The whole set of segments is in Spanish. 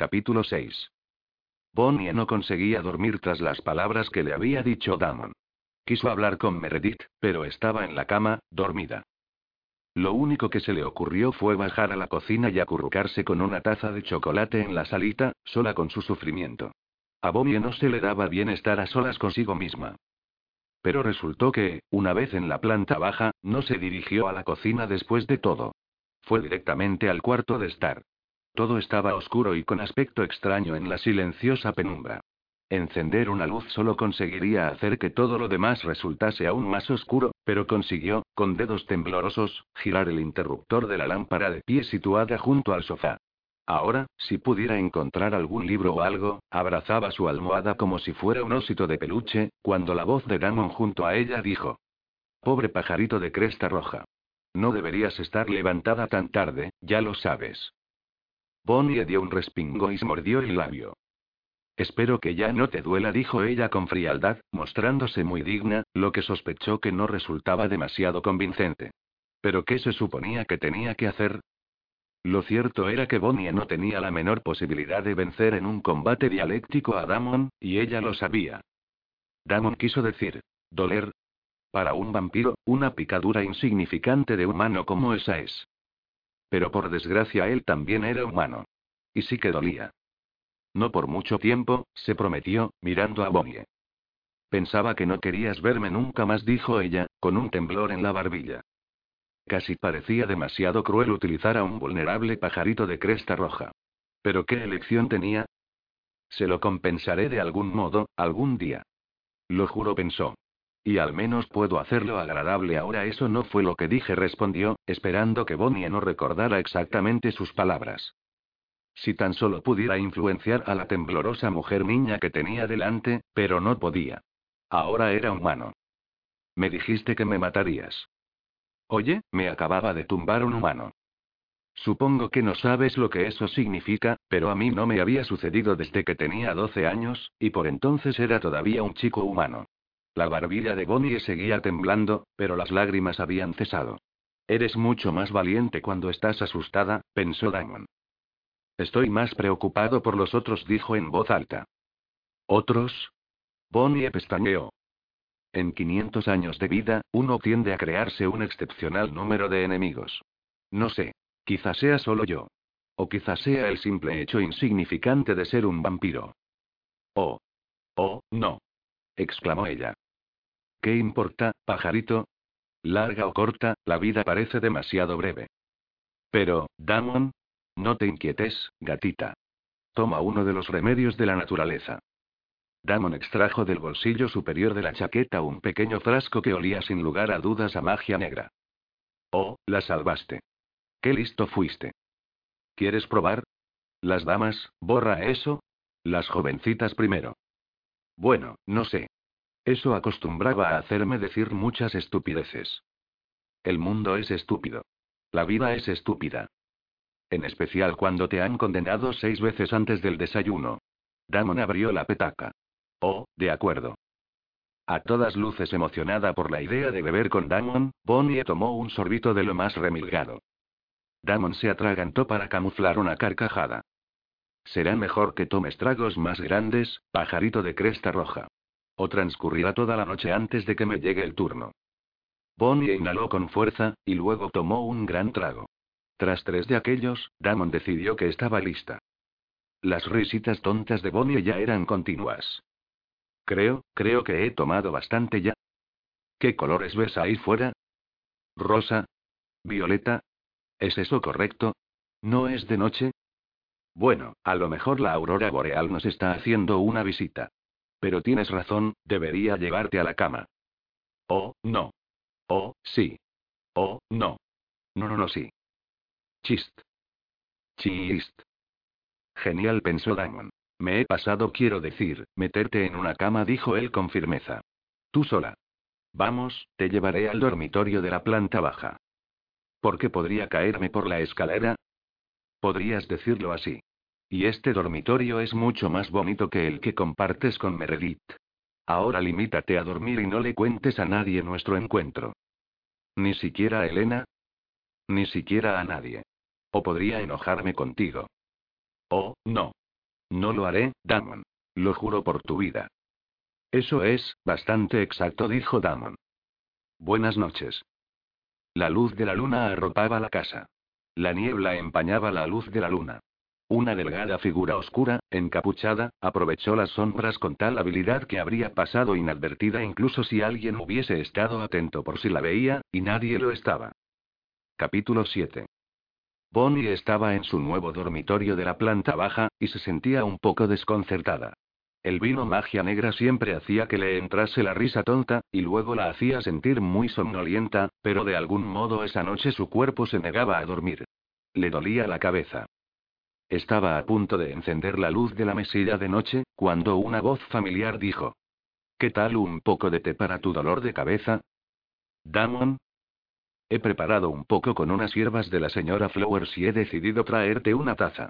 Capítulo 6. Bonnie no conseguía dormir tras las palabras que le había dicho Damon. Quiso hablar con Meredith, pero estaba en la cama, dormida. Lo único que se le ocurrió fue bajar a la cocina y acurrucarse con una taza de chocolate en la salita, sola con su sufrimiento. A Bonnie no se le daba bien estar a solas consigo misma. Pero resultó que, una vez en la planta baja, no se dirigió a la cocina después de todo. Fue directamente al cuarto de estar. Todo estaba oscuro y con aspecto extraño en la silenciosa penumbra. Encender una luz solo conseguiría hacer que todo lo demás resultase aún más oscuro, pero consiguió, con dedos temblorosos, girar el interruptor de la lámpara de pie situada junto al sofá. Ahora, si pudiera encontrar algún libro o algo, abrazaba su almohada como si fuera un osito de peluche, cuando la voz de Damon junto a ella dijo: Pobre pajarito de cresta roja. No deberías estar levantada tan tarde, ya lo sabes. Bonnie dio un respingo y se mordió el labio. Espero que ya no te duela, dijo ella con frialdad, mostrándose muy digna, lo que sospechó que no resultaba demasiado convincente. ¿Pero qué se suponía que tenía que hacer? Lo cierto era que Bonnie no tenía la menor posibilidad de vencer en un combate dialéctico a Damon, y ella lo sabía. Damon quiso decir, doler. Para un vampiro, una picadura insignificante de humano como esa es. Pero por desgracia él también era humano. Y sí que dolía. No por mucho tiempo, se prometió, mirando a Bonnie. Pensaba que no querías verme nunca más, dijo ella, con un temblor en la barbilla. Casi parecía demasiado cruel utilizar a un vulnerable pajarito de cresta roja. Pero ¿qué elección tenía? Se lo compensaré de algún modo, algún día. Lo juro, pensó. Y al menos puedo hacerlo agradable ahora. Eso no fue lo que dije, respondió, esperando que Bonnie no recordara exactamente sus palabras. Si tan solo pudiera influenciar a la temblorosa mujer niña que tenía delante, pero no podía. Ahora era humano. Me dijiste que me matarías. Oye, me acababa de tumbar un humano. Supongo que no sabes lo que eso significa, pero a mí no me había sucedido desde que tenía 12 años, y por entonces era todavía un chico humano. La barbilla de Bonnie seguía temblando, pero las lágrimas habían cesado. Eres mucho más valiente cuando estás asustada, pensó Damon. Estoy más preocupado por los otros, dijo en voz alta. ¿Otros? Bonnie pestañeó. En 500 años de vida, uno tiende a crearse un excepcional número de enemigos. No sé. Quizás sea solo yo. O quizás sea el simple hecho insignificante de ser un vampiro. Oh. Oh, no exclamó ella. ¿Qué importa, pajarito? Larga o corta, la vida parece demasiado breve. Pero, Damon, no te inquietes, gatita. Toma uno de los remedios de la naturaleza. Damon extrajo del bolsillo superior de la chaqueta un pequeño frasco que olía sin lugar a dudas a magia negra. Oh, la salvaste. Qué listo fuiste. ¿Quieres probar? Las damas, borra eso. Las jovencitas primero. Bueno, no sé. Eso acostumbraba a hacerme decir muchas estupideces. El mundo es estúpido. La vida es estúpida. En especial cuando te han condenado seis veces antes del desayuno. Damon abrió la petaca. Oh, de acuerdo. A todas luces emocionada por la idea de beber con Damon, Bonnie tomó un sorbito de lo más remilgado. Damon se atragantó para camuflar una carcajada. Será mejor que tomes tragos más grandes, pajarito de cresta roja. O transcurrirá toda la noche antes de que me llegue el turno. Bonnie inhaló con fuerza, y luego tomó un gran trago. Tras tres de aquellos, Damon decidió que estaba lista. Las risitas tontas de Bonnie ya eran continuas. Creo, creo que he tomado bastante ya. ¿Qué colores ves ahí fuera? Rosa. Violeta. ¿Es eso correcto? ¿No es de noche? Bueno, a lo mejor la aurora boreal nos está haciendo una visita. Pero tienes razón, debería llevarte a la cama. Oh, no. Oh, sí. Oh, no. No, no, no, sí. Chist. Chist. Genial, pensó Damon. Me he pasado, quiero decir, meterte en una cama, dijo él con firmeza. Tú sola. Vamos, te llevaré al dormitorio de la planta baja. ¿Por qué podría caerme por la escalera? Podrías decirlo así. Y este dormitorio es mucho más bonito que el que compartes con Meredith. Ahora limítate a dormir y no le cuentes a nadie nuestro encuentro. Ni siquiera a Elena. Ni siquiera a nadie. O podría enojarme contigo. Oh, no. No lo haré, Damon. Lo juro por tu vida. Eso es, bastante exacto, dijo Damon. Buenas noches. La luz de la luna arropaba la casa. La niebla empañaba la luz de la luna. Una delgada figura oscura, encapuchada, aprovechó las sombras con tal habilidad que habría pasado inadvertida incluso si alguien hubiese estado atento por si la veía, y nadie lo estaba. Capítulo 7. Bonnie estaba en su nuevo dormitorio de la planta baja, y se sentía un poco desconcertada. El vino magia negra siempre hacía que le entrase la risa tonta, y luego la hacía sentir muy somnolienta, pero de algún modo esa noche su cuerpo se negaba a dormir. Le dolía la cabeza. Estaba a punto de encender la luz de la mesilla de noche, cuando una voz familiar dijo. ¿Qué tal un poco de té para tu dolor de cabeza? Damon. He preparado un poco con unas hierbas de la señora Flowers y he decidido traerte una taza.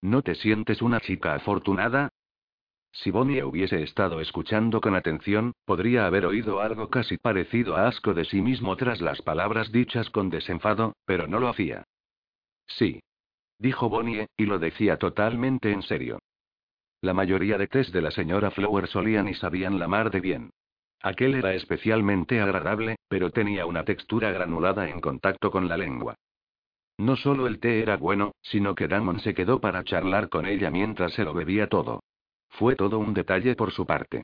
¿No te sientes una chica afortunada? Si Bonnie hubiese estado escuchando con atención, podría haber oído algo casi parecido a asco de sí mismo tras las palabras dichas con desenfado, pero no lo hacía. Sí dijo Bonnie, y lo decía totalmente en serio. La mayoría de tés de la señora Flower solían y sabían la mar de bien. Aquel era especialmente agradable, pero tenía una textura granulada en contacto con la lengua. No solo el té era bueno, sino que Damon se quedó para charlar con ella mientras se lo bebía todo. Fue todo un detalle por su parte.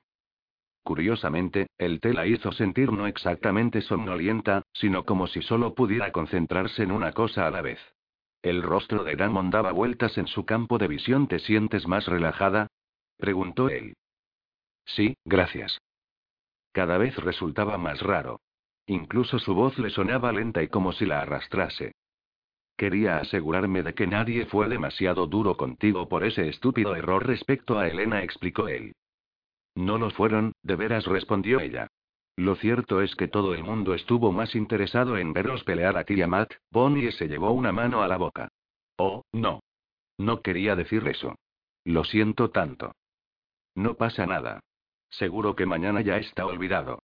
Curiosamente, el té la hizo sentir no exactamente somnolienta, sino como si solo pudiera concentrarse en una cosa a la vez. El rostro de Damon daba vueltas en su campo de visión. ¿Te sientes más relajada? preguntó él. Sí, gracias. Cada vez resultaba más raro. Incluso su voz le sonaba lenta y como si la arrastrase. Quería asegurarme de que nadie fue demasiado duro contigo por ese estúpido error respecto a Elena, explicó él. No lo fueron, de veras respondió ella. Lo cierto es que todo el mundo estuvo más interesado en veros pelear a ti y a Matt. Bonnie se llevó una mano a la boca. Oh, no. No quería decir eso. Lo siento tanto. No pasa nada. Seguro que mañana ya está olvidado.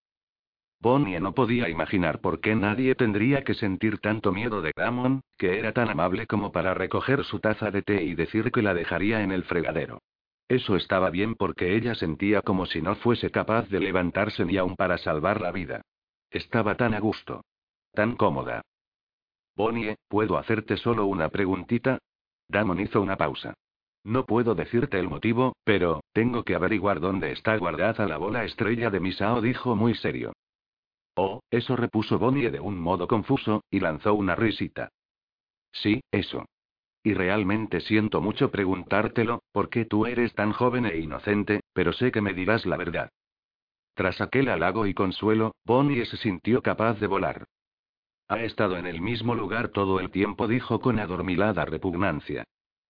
Bonnie no podía imaginar por qué nadie tendría que sentir tanto miedo de Damon, que era tan amable como para recoger su taza de té y decir que la dejaría en el fregadero. Eso estaba bien porque ella sentía como si no fuese capaz de levantarse ni aun para salvar la vida. Estaba tan a gusto. Tan cómoda. Bonnie, ¿puedo hacerte solo una preguntita? Damon hizo una pausa. No puedo decirte el motivo, pero, tengo que averiguar dónde está guardada la bola estrella de Misao, dijo muy serio. Oh, eso repuso Bonnie de un modo confuso, y lanzó una risita. Sí, eso. Y realmente siento mucho preguntártelo, porque tú eres tan joven e inocente, pero sé que me dirás la verdad. Tras aquel halago y consuelo, Bonnie se sintió capaz de volar. Ha estado en el mismo lugar todo el tiempo, dijo con adormilada repugnancia.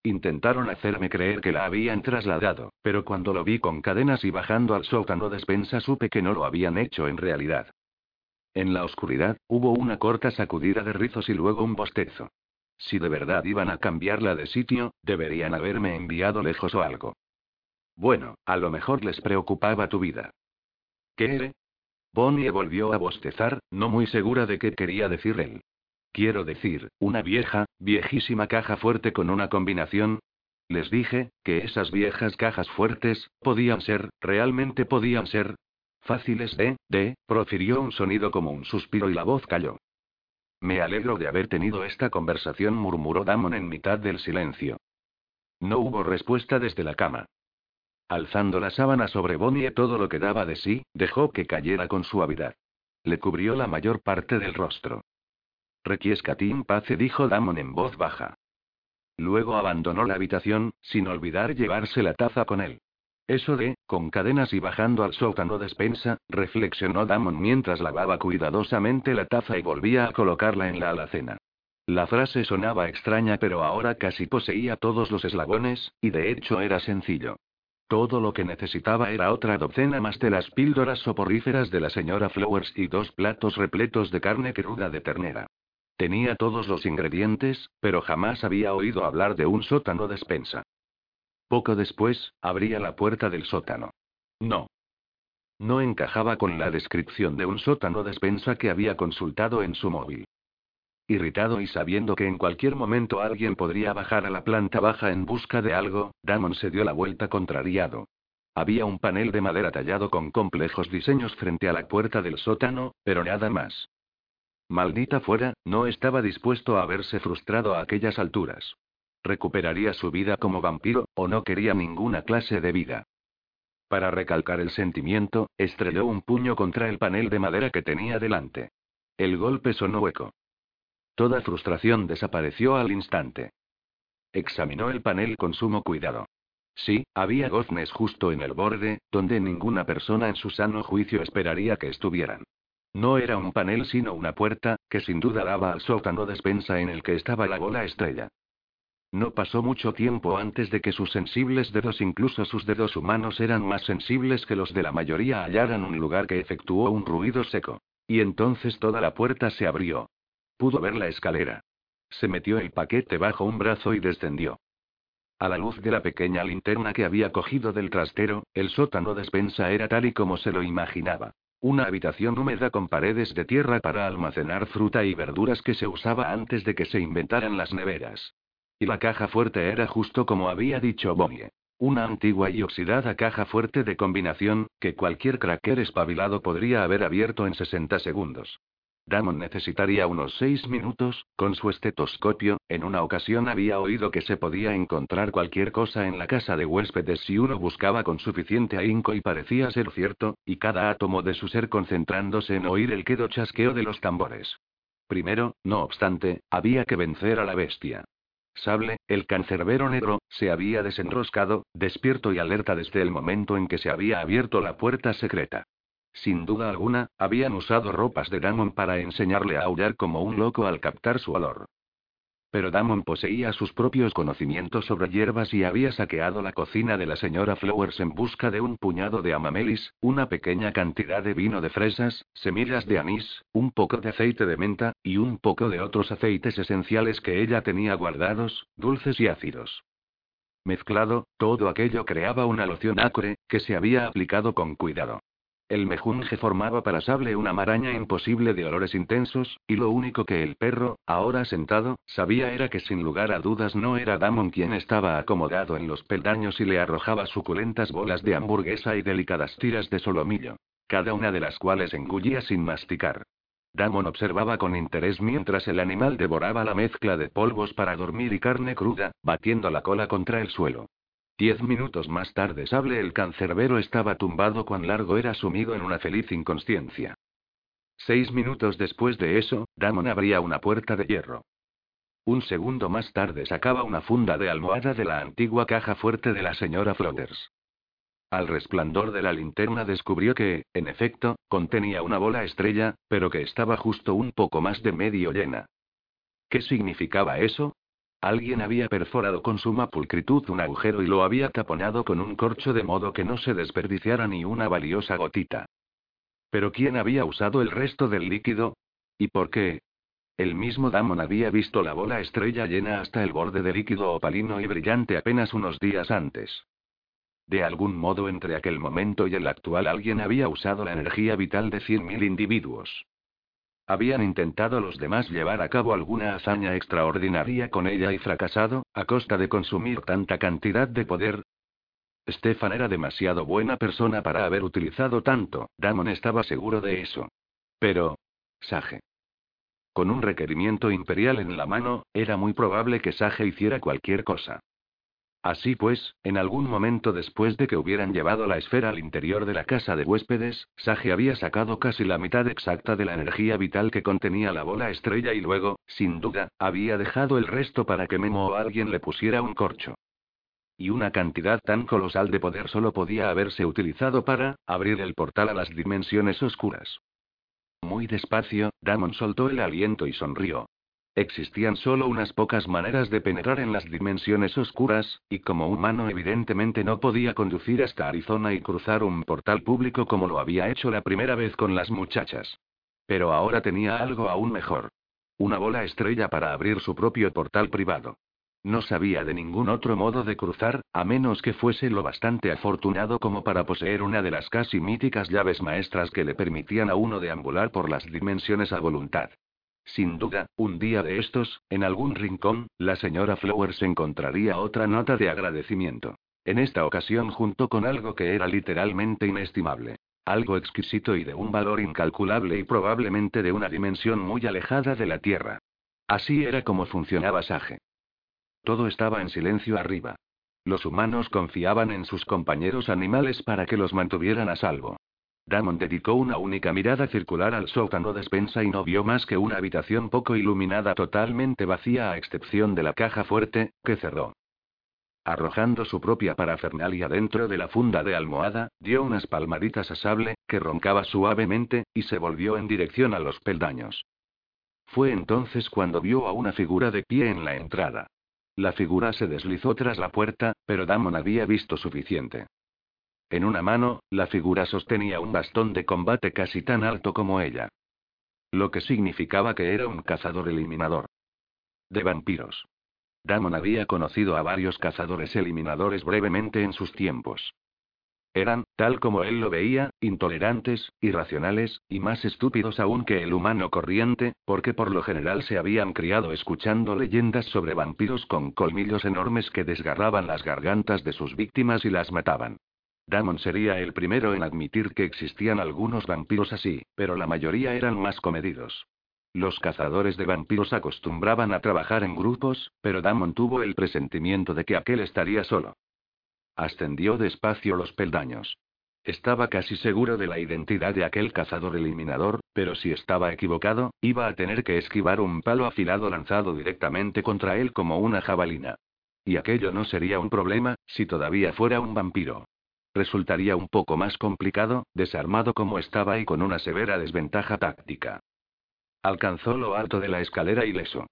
Intentaron hacerme creer que la habían trasladado, pero cuando lo vi con cadenas y bajando al sótano despensa supe que no lo habían hecho en realidad. En la oscuridad, hubo una corta sacudida de rizos y luego un bostezo. Si de verdad iban a cambiarla de sitio, deberían haberme enviado lejos o algo. Bueno, a lo mejor les preocupaba tu vida. ¿Qué? Bonnie volvió a bostezar, no muy segura de qué quería decir él. Quiero decir, una vieja, viejísima caja fuerte con una combinación. Les dije, que esas viejas cajas fuertes, podían ser, realmente podían ser. Fáciles de, de, profirió un sonido como un suspiro y la voz cayó. Me alegro de haber tenido esta conversación, murmuró Damon en mitad del silencio. No hubo respuesta desde la cama. Alzando la sábana sobre Bonnie todo lo que daba de sí, dejó que cayera con suavidad. Le cubrió la mayor parte del rostro. Requiescatín pace, dijo Damon en voz baja. Luego abandonó la habitación, sin olvidar llevarse la taza con él. Eso de, con cadenas y bajando al sótano despensa, reflexionó Damon mientras lavaba cuidadosamente la taza y volvía a colocarla en la alacena. La frase sonaba extraña pero ahora casi poseía todos los eslabones, y de hecho era sencillo. Todo lo que necesitaba era otra docena más de las píldoras soporíferas de la señora Flowers y dos platos repletos de carne cruda de ternera. Tenía todos los ingredientes, pero jamás había oído hablar de un sótano despensa. Poco después, abría la puerta del sótano. No. No encajaba con la descripción de un sótano despensa que había consultado en su móvil. Irritado y sabiendo que en cualquier momento alguien podría bajar a la planta baja en busca de algo, Damon se dio la vuelta contrariado. Había un panel de madera tallado con complejos diseños frente a la puerta del sótano, pero nada más. Maldita fuera, no estaba dispuesto a verse frustrado a aquellas alturas. Recuperaría su vida como vampiro, o no quería ninguna clase de vida. Para recalcar el sentimiento, estrelló un puño contra el panel de madera que tenía delante. El golpe sonó hueco. Toda frustración desapareció al instante. Examinó el panel con sumo cuidado. Sí, había goznes justo en el borde, donde ninguna persona en su sano juicio esperaría que estuvieran. No era un panel sino una puerta, que sin duda daba al sótano despensa en el que estaba la bola estrella. No pasó mucho tiempo antes de que sus sensibles dedos, incluso sus dedos humanos, eran más sensibles que los de la mayoría, hallaran un lugar que efectuó un ruido seco. Y entonces toda la puerta se abrió. Pudo ver la escalera. Se metió el paquete bajo un brazo y descendió. A la luz de la pequeña linterna que había cogido del trastero, el sótano despensa era tal y como se lo imaginaba. Una habitación húmeda con paredes de tierra para almacenar fruta y verduras que se usaba antes de que se inventaran las neveras. Y la caja fuerte era justo como había dicho Bonnie. Una antigua y oxidada caja fuerte de combinación, que cualquier cracker espabilado podría haber abierto en 60 segundos. Damon necesitaría unos seis minutos, con su estetoscopio, en una ocasión había oído que se podía encontrar cualquier cosa en la casa de huéspedes si uno buscaba con suficiente ahínco y parecía ser cierto, y cada átomo de su ser concentrándose en oír el quedo chasqueo de los tambores. Primero, no obstante, había que vencer a la bestia. Sable, el cancerbero negro, se había desenroscado, despierto y alerta desde el momento en que se había abierto la puerta secreta. Sin duda alguna, habían usado ropas de Damon para enseñarle a aullar como un loco al captar su olor. Pero Damon poseía sus propios conocimientos sobre hierbas y había saqueado la cocina de la señora Flowers en busca de un puñado de amamelis, una pequeña cantidad de vino de fresas, semillas de anís, un poco de aceite de menta, y un poco de otros aceites esenciales que ella tenía guardados, dulces y ácidos. Mezclado, todo aquello creaba una loción acre, que se había aplicado con cuidado. El mejunje formaba para Sable una maraña imposible de olores intensos, y lo único que el perro, ahora sentado, sabía era que sin lugar a dudas no era Damon quien estaba acomodado en los peldaños y le arrojaba suculentas bolas de hamburguesa y delicadas tiras de solomillo. Cada una de las cuales engullía sin masticar. Damon observaba con interés mientras el animal devoraba la mezcla de polvos para dormir y carne cruda, batiendo la cola contra el suelo. Diez minutos más tarde, Sable el cancerbero estaba tumbado cuán largo era sumido en una feliz inconsciencia. Seis minutos después de eso, Damon abría una puerta de hierro. Un segundo más tarde sacaba una funda de almohada de la antigua caja fuerte de la señora Flotters. Al resplandor de la linterna descubrió que, en efecto, contenía una bola estrella, pero que estaba justo un poco más de medio llena. ¿Qué significaba eso? Alguien había perforado con suma pulcritud un agujero y lo había taponado con un corcho de modo que no se desperdiciara ni una valiosa gotita. Pero ¿quién había usado el resto del líquido? ¿Y por qué? El mismo Damon había visto la bola estrella llena hasta el borde de líquido opalino y brillante apenas unos días antes. De algún modo entre aquel momento y el actual alguien había usado la energía vital de 100.000 individuos. Habían intentado los demás llevar a cabo alguna hazaña extraordinaria con ella y fracasado, a costa de consumir tanta cantidad de poder. Stefan era demasiado buena persona para haber utilizado tanto, Damon estaba seguro de eso. Pero... Sage. Con un requerimiento imperial en la mano, era muy probable que Sage hiciera cualquier cosa. Así pues, en algún momento después de que hubieran llevado la esfera al interior de la casa de huéspedes, Sage había sacado casi la mitad exacta de la energía vital que contenía la bola estrella y luego, sin duda, había dejado el resto para que Memo o alguien le pusiera un corcho. Y una cantidad tan colosal de poder solo podía haberse utilizado para abrir el portal a las dimensiones oscuras. Muy despacio, Damon soltó el aliento y sonrió. Existían solo unas pocas maneras de penetrar en las dimensiones oscuras, y como humano evidentemente no podía conducir hasta Arizona y cruzar un portal público como lo había hecho la primera vez con las muchachas. Pero ahora tenía algo aún mejor. Una bola estrella para abrir su propio portal privado. No sabía de ningún otro modo de cruzar, a menos que fuese lo bastante afortunado como para poseer una de las casi míticas llaves maestras que le permitían a uno deambular por las dimensiones a voluntad. Sin duda, un día de estos, en algún rincón, la señora Flowers encontraría otra nota de agradecimiento. En esta ocasión junto con algo que era literalmente inestimable. Algo exquisito y de un valor incalculable y probablemente de una dimensión muy alejada de la Tierra. Así era como funcionaba Sage. Todo estaba en silencio arriba. Los humanos confiaban en sus compañeros animales para que los mantuvieran a salvo. Damon dedicó una única mirada circular al sótano despensa y no vio más que una habitación poco iluminada totalmente vacía a excepción de la caja fuerte, que cerró. Arrojando su propia parafernalia dentro de la funda de almohada, dio unas palmaditas a Sable, que roncaba suavemente, y se volvió en dirección a los peldaños. Fue entonces cuando vio a una figura de pie en la entrada. La figura se deslizó tras la puerta, pero Damon había visto suficiente. En una mano, la figura sostenía un bastón de combate casi tan alto como ella. Lo que significaba que era un cazador eliminador. De vampiros. Damon había conocido a varios cazadores eliminadores brevemente en sus tiempos. Eran, tal como él lo veía, intolerantes, irracionales, y más estúpidos aún que el humano corriente, porque por lo general se habían criado escuchando leyendas sobre vampiros con colmillos enormes que desgarraban las gargantas de sus víctimas y las mataban. Damon sería el primero en admitir que existían algunos vampiros así, pero la mayoría eran más comedidos. Los cazadores de vampiros acostumbraban a trabajar en grupos, pero Damon tuvo el presentimiento de que aquel estaría solo. Ascendió despacio los peldaños. Estaba casi seguro de la identidad de aquel cazador eliminador, pero si estaba equivocado, iba a tener que esquivar un palo afilado lanzado directamente contra él como una jabalina. Y aquello no sería un problema, si todavía fuera un vampiro. Resultaría un poco más complicado, desarmado como estaba y con una severa desventaja táctica. Alcanzó lo alto de la escalera ileso.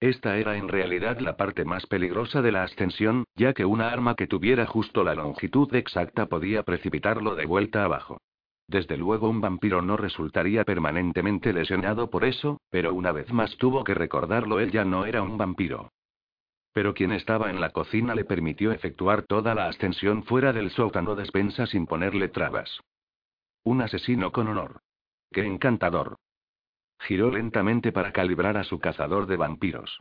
Esta era en realidad la parte más peligrosa de la ascensión, ya que una arma que tuviera justo la longitud exacta podía precipitarlo de vuelta abajo. Desde luego un vampiro no resultaría permanentemente lesionado por eso, pero una vez más tuvo que recordarlo, él ya no era un vampiro. Pero quien estaba en la cocina le permitió efectuar toda la ascensión fuera del sótano despensa sin ponerle trabas. Un asesino con honor. ¡Qué encantador! Giró lentamente para calibrar a su cazador de vampiros.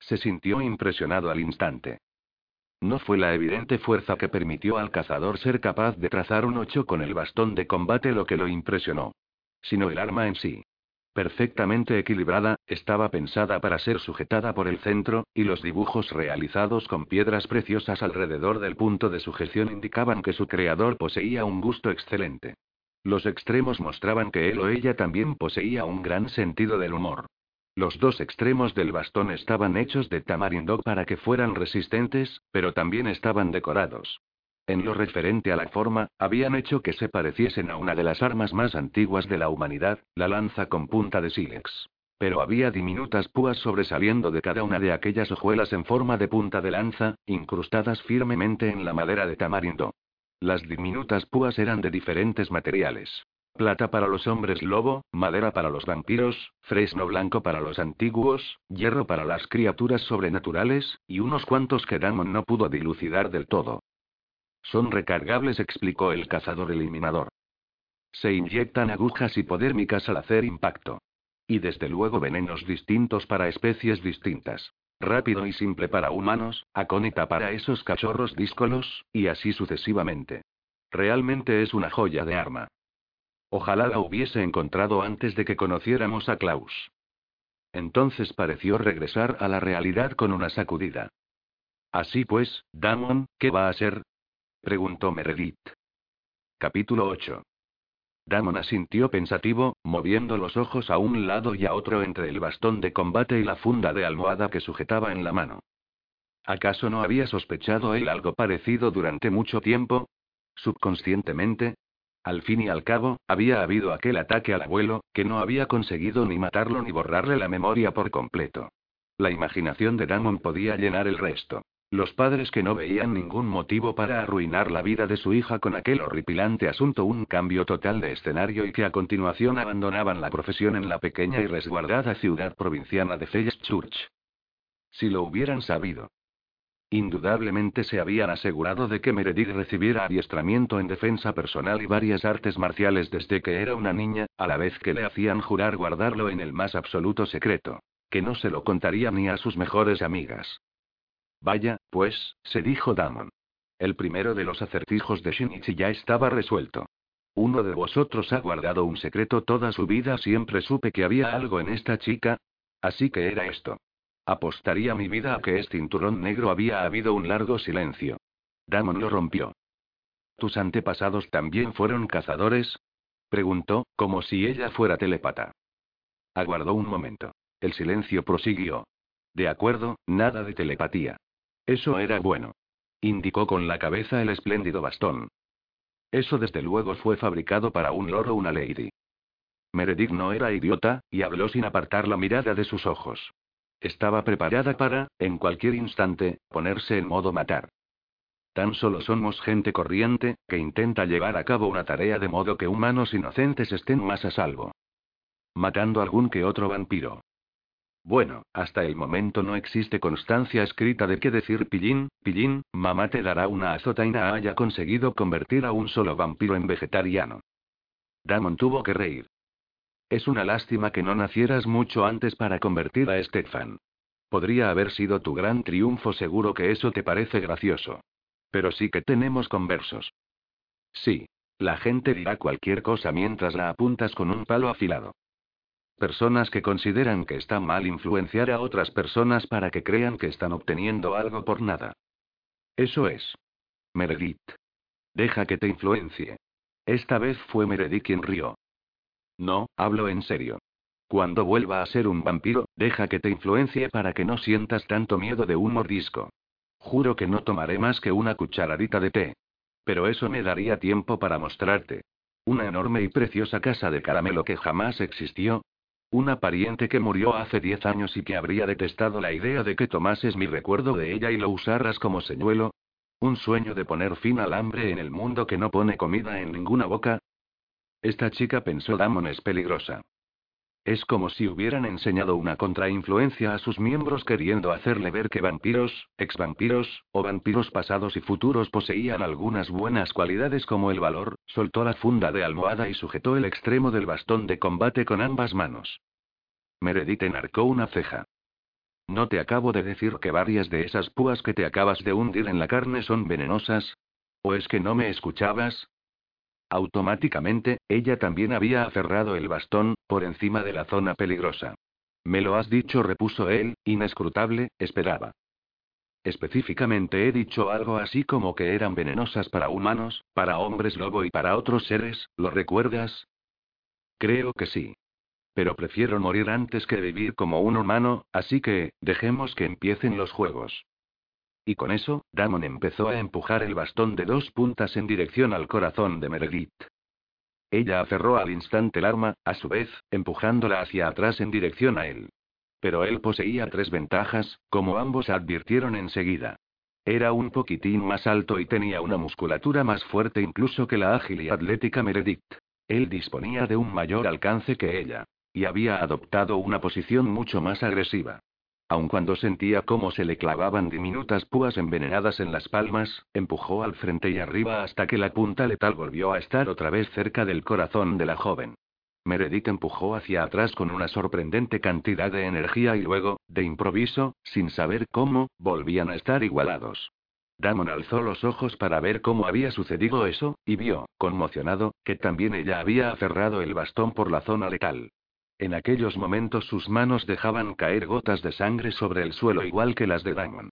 Se sintió impresionado al instante. No fue la evidente fuerza que permitió al cazador ser capaz de trazar un ocho con el bastón de combate lo que lo impresionó, sino el arma en sí. Perfectamente equilibrada, estaba pensada para ser sujetada por el centro, y los dibujos realizados con piedras preciosas alrededor del punto de sujeción indicaban que su creador poseía un gusto excelente. Los extremos mostraban que él o ella también poseía un gran sentido del humor. Los dos extremos del bastón estaban hechos de tamarindo para que fueran resistentes, pero también estaban decorados. En lo referente a la forma, habían hecho que se pareciesen a una de las armas más antiguas de la humanidad, la lanza con punta de sílex. Pero había diminutas púas sobresaliendo de cada una de aquellas hojuelas en forma de punta de lanza, incrustadas firmemente en la madera de tamarindo. Las diminutas púas eran de diferentes materiales. Plata para los hombres lobo, madera para los vampiros, fresno blanco para los antiguos, hierro para las criaturas sobrenaturales, y unos cuantos que Damon no pudo dilucidar del todo. Son recargables, explicó el cazador eliminador. Se inyectan agujas hipodérmicas al hacer impacto. Y desde luego venenos distintos para especies distintas. Rápido y simple para humanos, acónita para esos cachorros díscolos, y así sucesivamente. Realmente es una joya de arma. Ojalá la hubiese encontrado antes de que conociéramos a Klaus. Entonces pareció regresar a la realidad con una sacudida. Así pues, Damon, ¿qué va a ser? Preguntó Meredith. Capítulo 8. Damon asintió pensativo, moviendo los ojos a un lado y a otro entre el bastón de combate y la funda de almohada que sujetaba en la mano. ¿Acaso no había sospechado él algo parecido durante mucho tiempo? Subconscientemente. Al fin y al cabo, había habido aquel ataque al abuelo, que no había conseguido ni matarlo ni borrarle la memoria por completo. La imaginación de Damon podía llenar el resto. Los padres que no veían ningún motivo para arruinar la vida de su hija con aquel horripilante asunto, un cambio total de escenario y que a continuación abandonaban la profesión en la pequeña y resguardada ciudad provinciana de Church. Si lo hubieran sabido. Indudablemente se habían asegurado de que Meredith recibiera adiestramiento en defensa personal y varias artes marciales desde que era una niña, a la vez que le hacían jurar guardarlo en el más absoluto secreto. Que no se lo contaría ni a sus mejores amigas. Vaya, pues, se dijo Damon. El primero de los acertijos de Shinichi ya estaba resuelto. Uno de vosotros ha guardado un secreto toda su vida, siempre supe que había algo en esta chica. Así que era esto. Apostaría mi vida a que es cinturón negro había habido un largo silencio. Damon lo rompió. ¿Tus antepasados también fueron cazadores? Preguntó, como si ella fuera telepata. Aguardó un momento. El silencio prosiguió. De acuerdo, nada de telepatía. Eso era bueno. Indicó con la cabeza el espléndido bastón. Eso desde luego fue fabricado para un loro una lady. Meredith no era idiota, y habló sin apartar la mirada de sus ojos. Estaba preparada para, en cualquier instante, ponerse en modo matar. Tan solo somos gente corriente, que intenta llevar a cabo una tarea de modo que humanos inocentes estén más a salvo. Matando algún que otro vampiro. Bueno, hasta el momento no existe constancia escrita de qué decir pillín, pillín, mamá te dará una azotaina haya conseguido convertir a un solo vampiro en vegetariano. Damon tuvo que reír. Es una lástima que no nacieras mucho antes para convertir a Stefan. Podría haber sido tu gran triunfo, seguro que eso te parece gracioso. Pero sí que tenemos conversos. Sí. La gente dirá cualquier cosa mientras la apuntas con un palo afilado. Personas que consideran que está mal influenciar a otras personas para que crean que están obteniendo algo por nada. Eso es. Meredith. Deja que te influencie. Esta vez fue Meredith quien rió. No, hablo en serio. Cuando vuelva a ser un vampiro, deja que te influencie para que no sientas tanto miedo de un mordisco. Juro que no tomaré más que una cucharadita de té. Pero eso me daría tiempo para mostrarte. Una enorme y preciosa casa de caramelo que jamás existió. Una pariente que murió hace diez años y que habría detestado la idea de que tomases mi recuerdo de ella y lo usaras como señuelo. Un sueño de poner fin al hambre en el mundo que no pone comida en ninguna boca, esta chica pensó Damon es peligrosa. Es como si hubieran enseñado una contrainfluencia a sus miembros queriendo hacerle ver que vampiros, exvampiros, o vampiros pasados y futuros poseían algunas buenas cualidades como el valor, soltó la funda de almohada y sujetó el extremo del bastón de combate con ambas manos. Meredith enarcó una ceja. ¿No te acabo de decir que varias de esas púas que te acabas de hundir en la carne son venenosas? ¿O es que no me escuchabas? Automáticamente, ella también había aferrado el bastón, por encima de la zona peligrosa. Me lo has dicho, repuso él, inescrutable, esperaba. Específicamente he dicho algo así como que eran venenosas para humanos, para hombres lobo y para otros seres, ¿lo recuerdas? Creo que sí. Pero prefiero morir antes que vivir como un humano, así que, dejemos que empiecen los juegos. Y con eso, Damon empezó a empujar el bastón de dos puntas en dirección al corazón de Meredith. Ella aferró al instante el arma, a su vez, empujándola hacia atrás en dirección a él. Pero él poseía tres ventajas, como ambos advirtieron enseguida. Era un poquitín más alto y tenía una musculatura más fuerte incluso que la ágil y atlética Meredith. Él disponía de un mayor alcance que ella. Y había adoptado una posición mucho más agresiva. Aun cuando sentía cómo se le clavaban diminutas púas envenenadas en las palmas, empujó al frente y arriba hasta que la punta letal volvió a estar otra vez cerca del corazón de la joven. Meredith empujó hacia atrás con una sorprendente cantidad de energía y luego, de improviso, sin saber cómo, volvían a estar igualados. Damon alzó los ojos para ver cómo había sucedido eso, y vio, conmocionado, que también ella había aferrado el bastón por la zona letal. En aquellos momentos sus manos dejaban caer gotas de sangre sobre el suelo igual que las de Damon.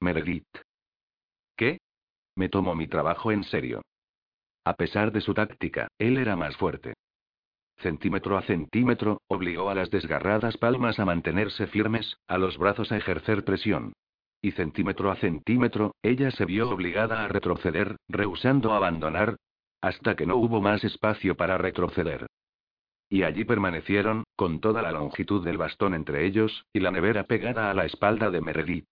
Meredith. ¿Qué? Me tomó mi trabajo en serio. A pesar de su táctica, él era más fuerte. Centímetro a centímetro, obligó a las desgarradas palmas a mantenerse firmes, a los brazos a ejercer presión. Y centímetro a centímetro, ella se vio obligada a retroceder, rehusando abandonar, hasta que no hubo más espacio para retroceder. Y allí permanecieron, con toda la longitud del bastón entre ellos, y la nevera pegada a la espalda de Meredith.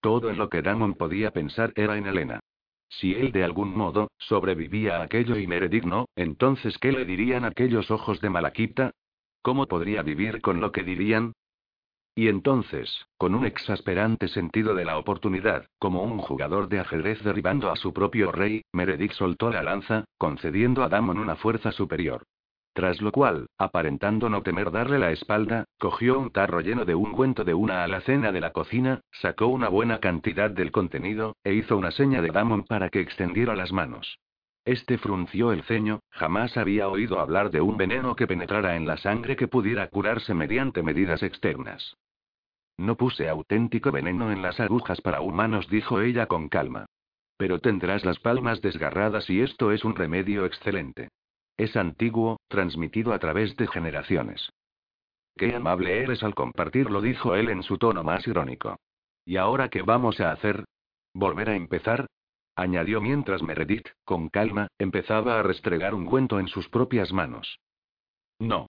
Todo en lo que Damon podía pensar era en Elena. Si él de algún modo, sobrevivía a aquello y Meredith no, entonces ¿qué le dirían aquellos ojos de Malaquita? ¿Cómo podría vivir con lo que dirían? Y entonces, con un exasperante sentido de la oportunidad, como un jugador de ajedrez derribando a su propio rey, Meredith soltó la lanza, concediendo a Damon una fuerza superior. Tras lo cual, aparentando no temer darle la espalda, cogió un tarro lleno de ungüento de una alacena de la cocina, sacó una buena cantidad del contenido, e hizo una seña de Damon para que extendiera las manos. Este frunció el ceño, jamás había oído hablar de un veneno que penetrara en la sangre que pudiera curarse mediante medidas externas. No puse auténtico veneno en las agujas para humanos, dijo ella con calma. Pero tendrás las palmas desgarradas y esto es un remedio excelente. Es antiguo, transmitido a través de generaciones. Qué amable eres al compartirlo, dijo él en su tono más irónico. ¿Y ahora qué vamos a hacer? ¿Volver a empezar? añadió mientras Meredith, con calma, empezaba a restregar un cuento en sus propias manos. No.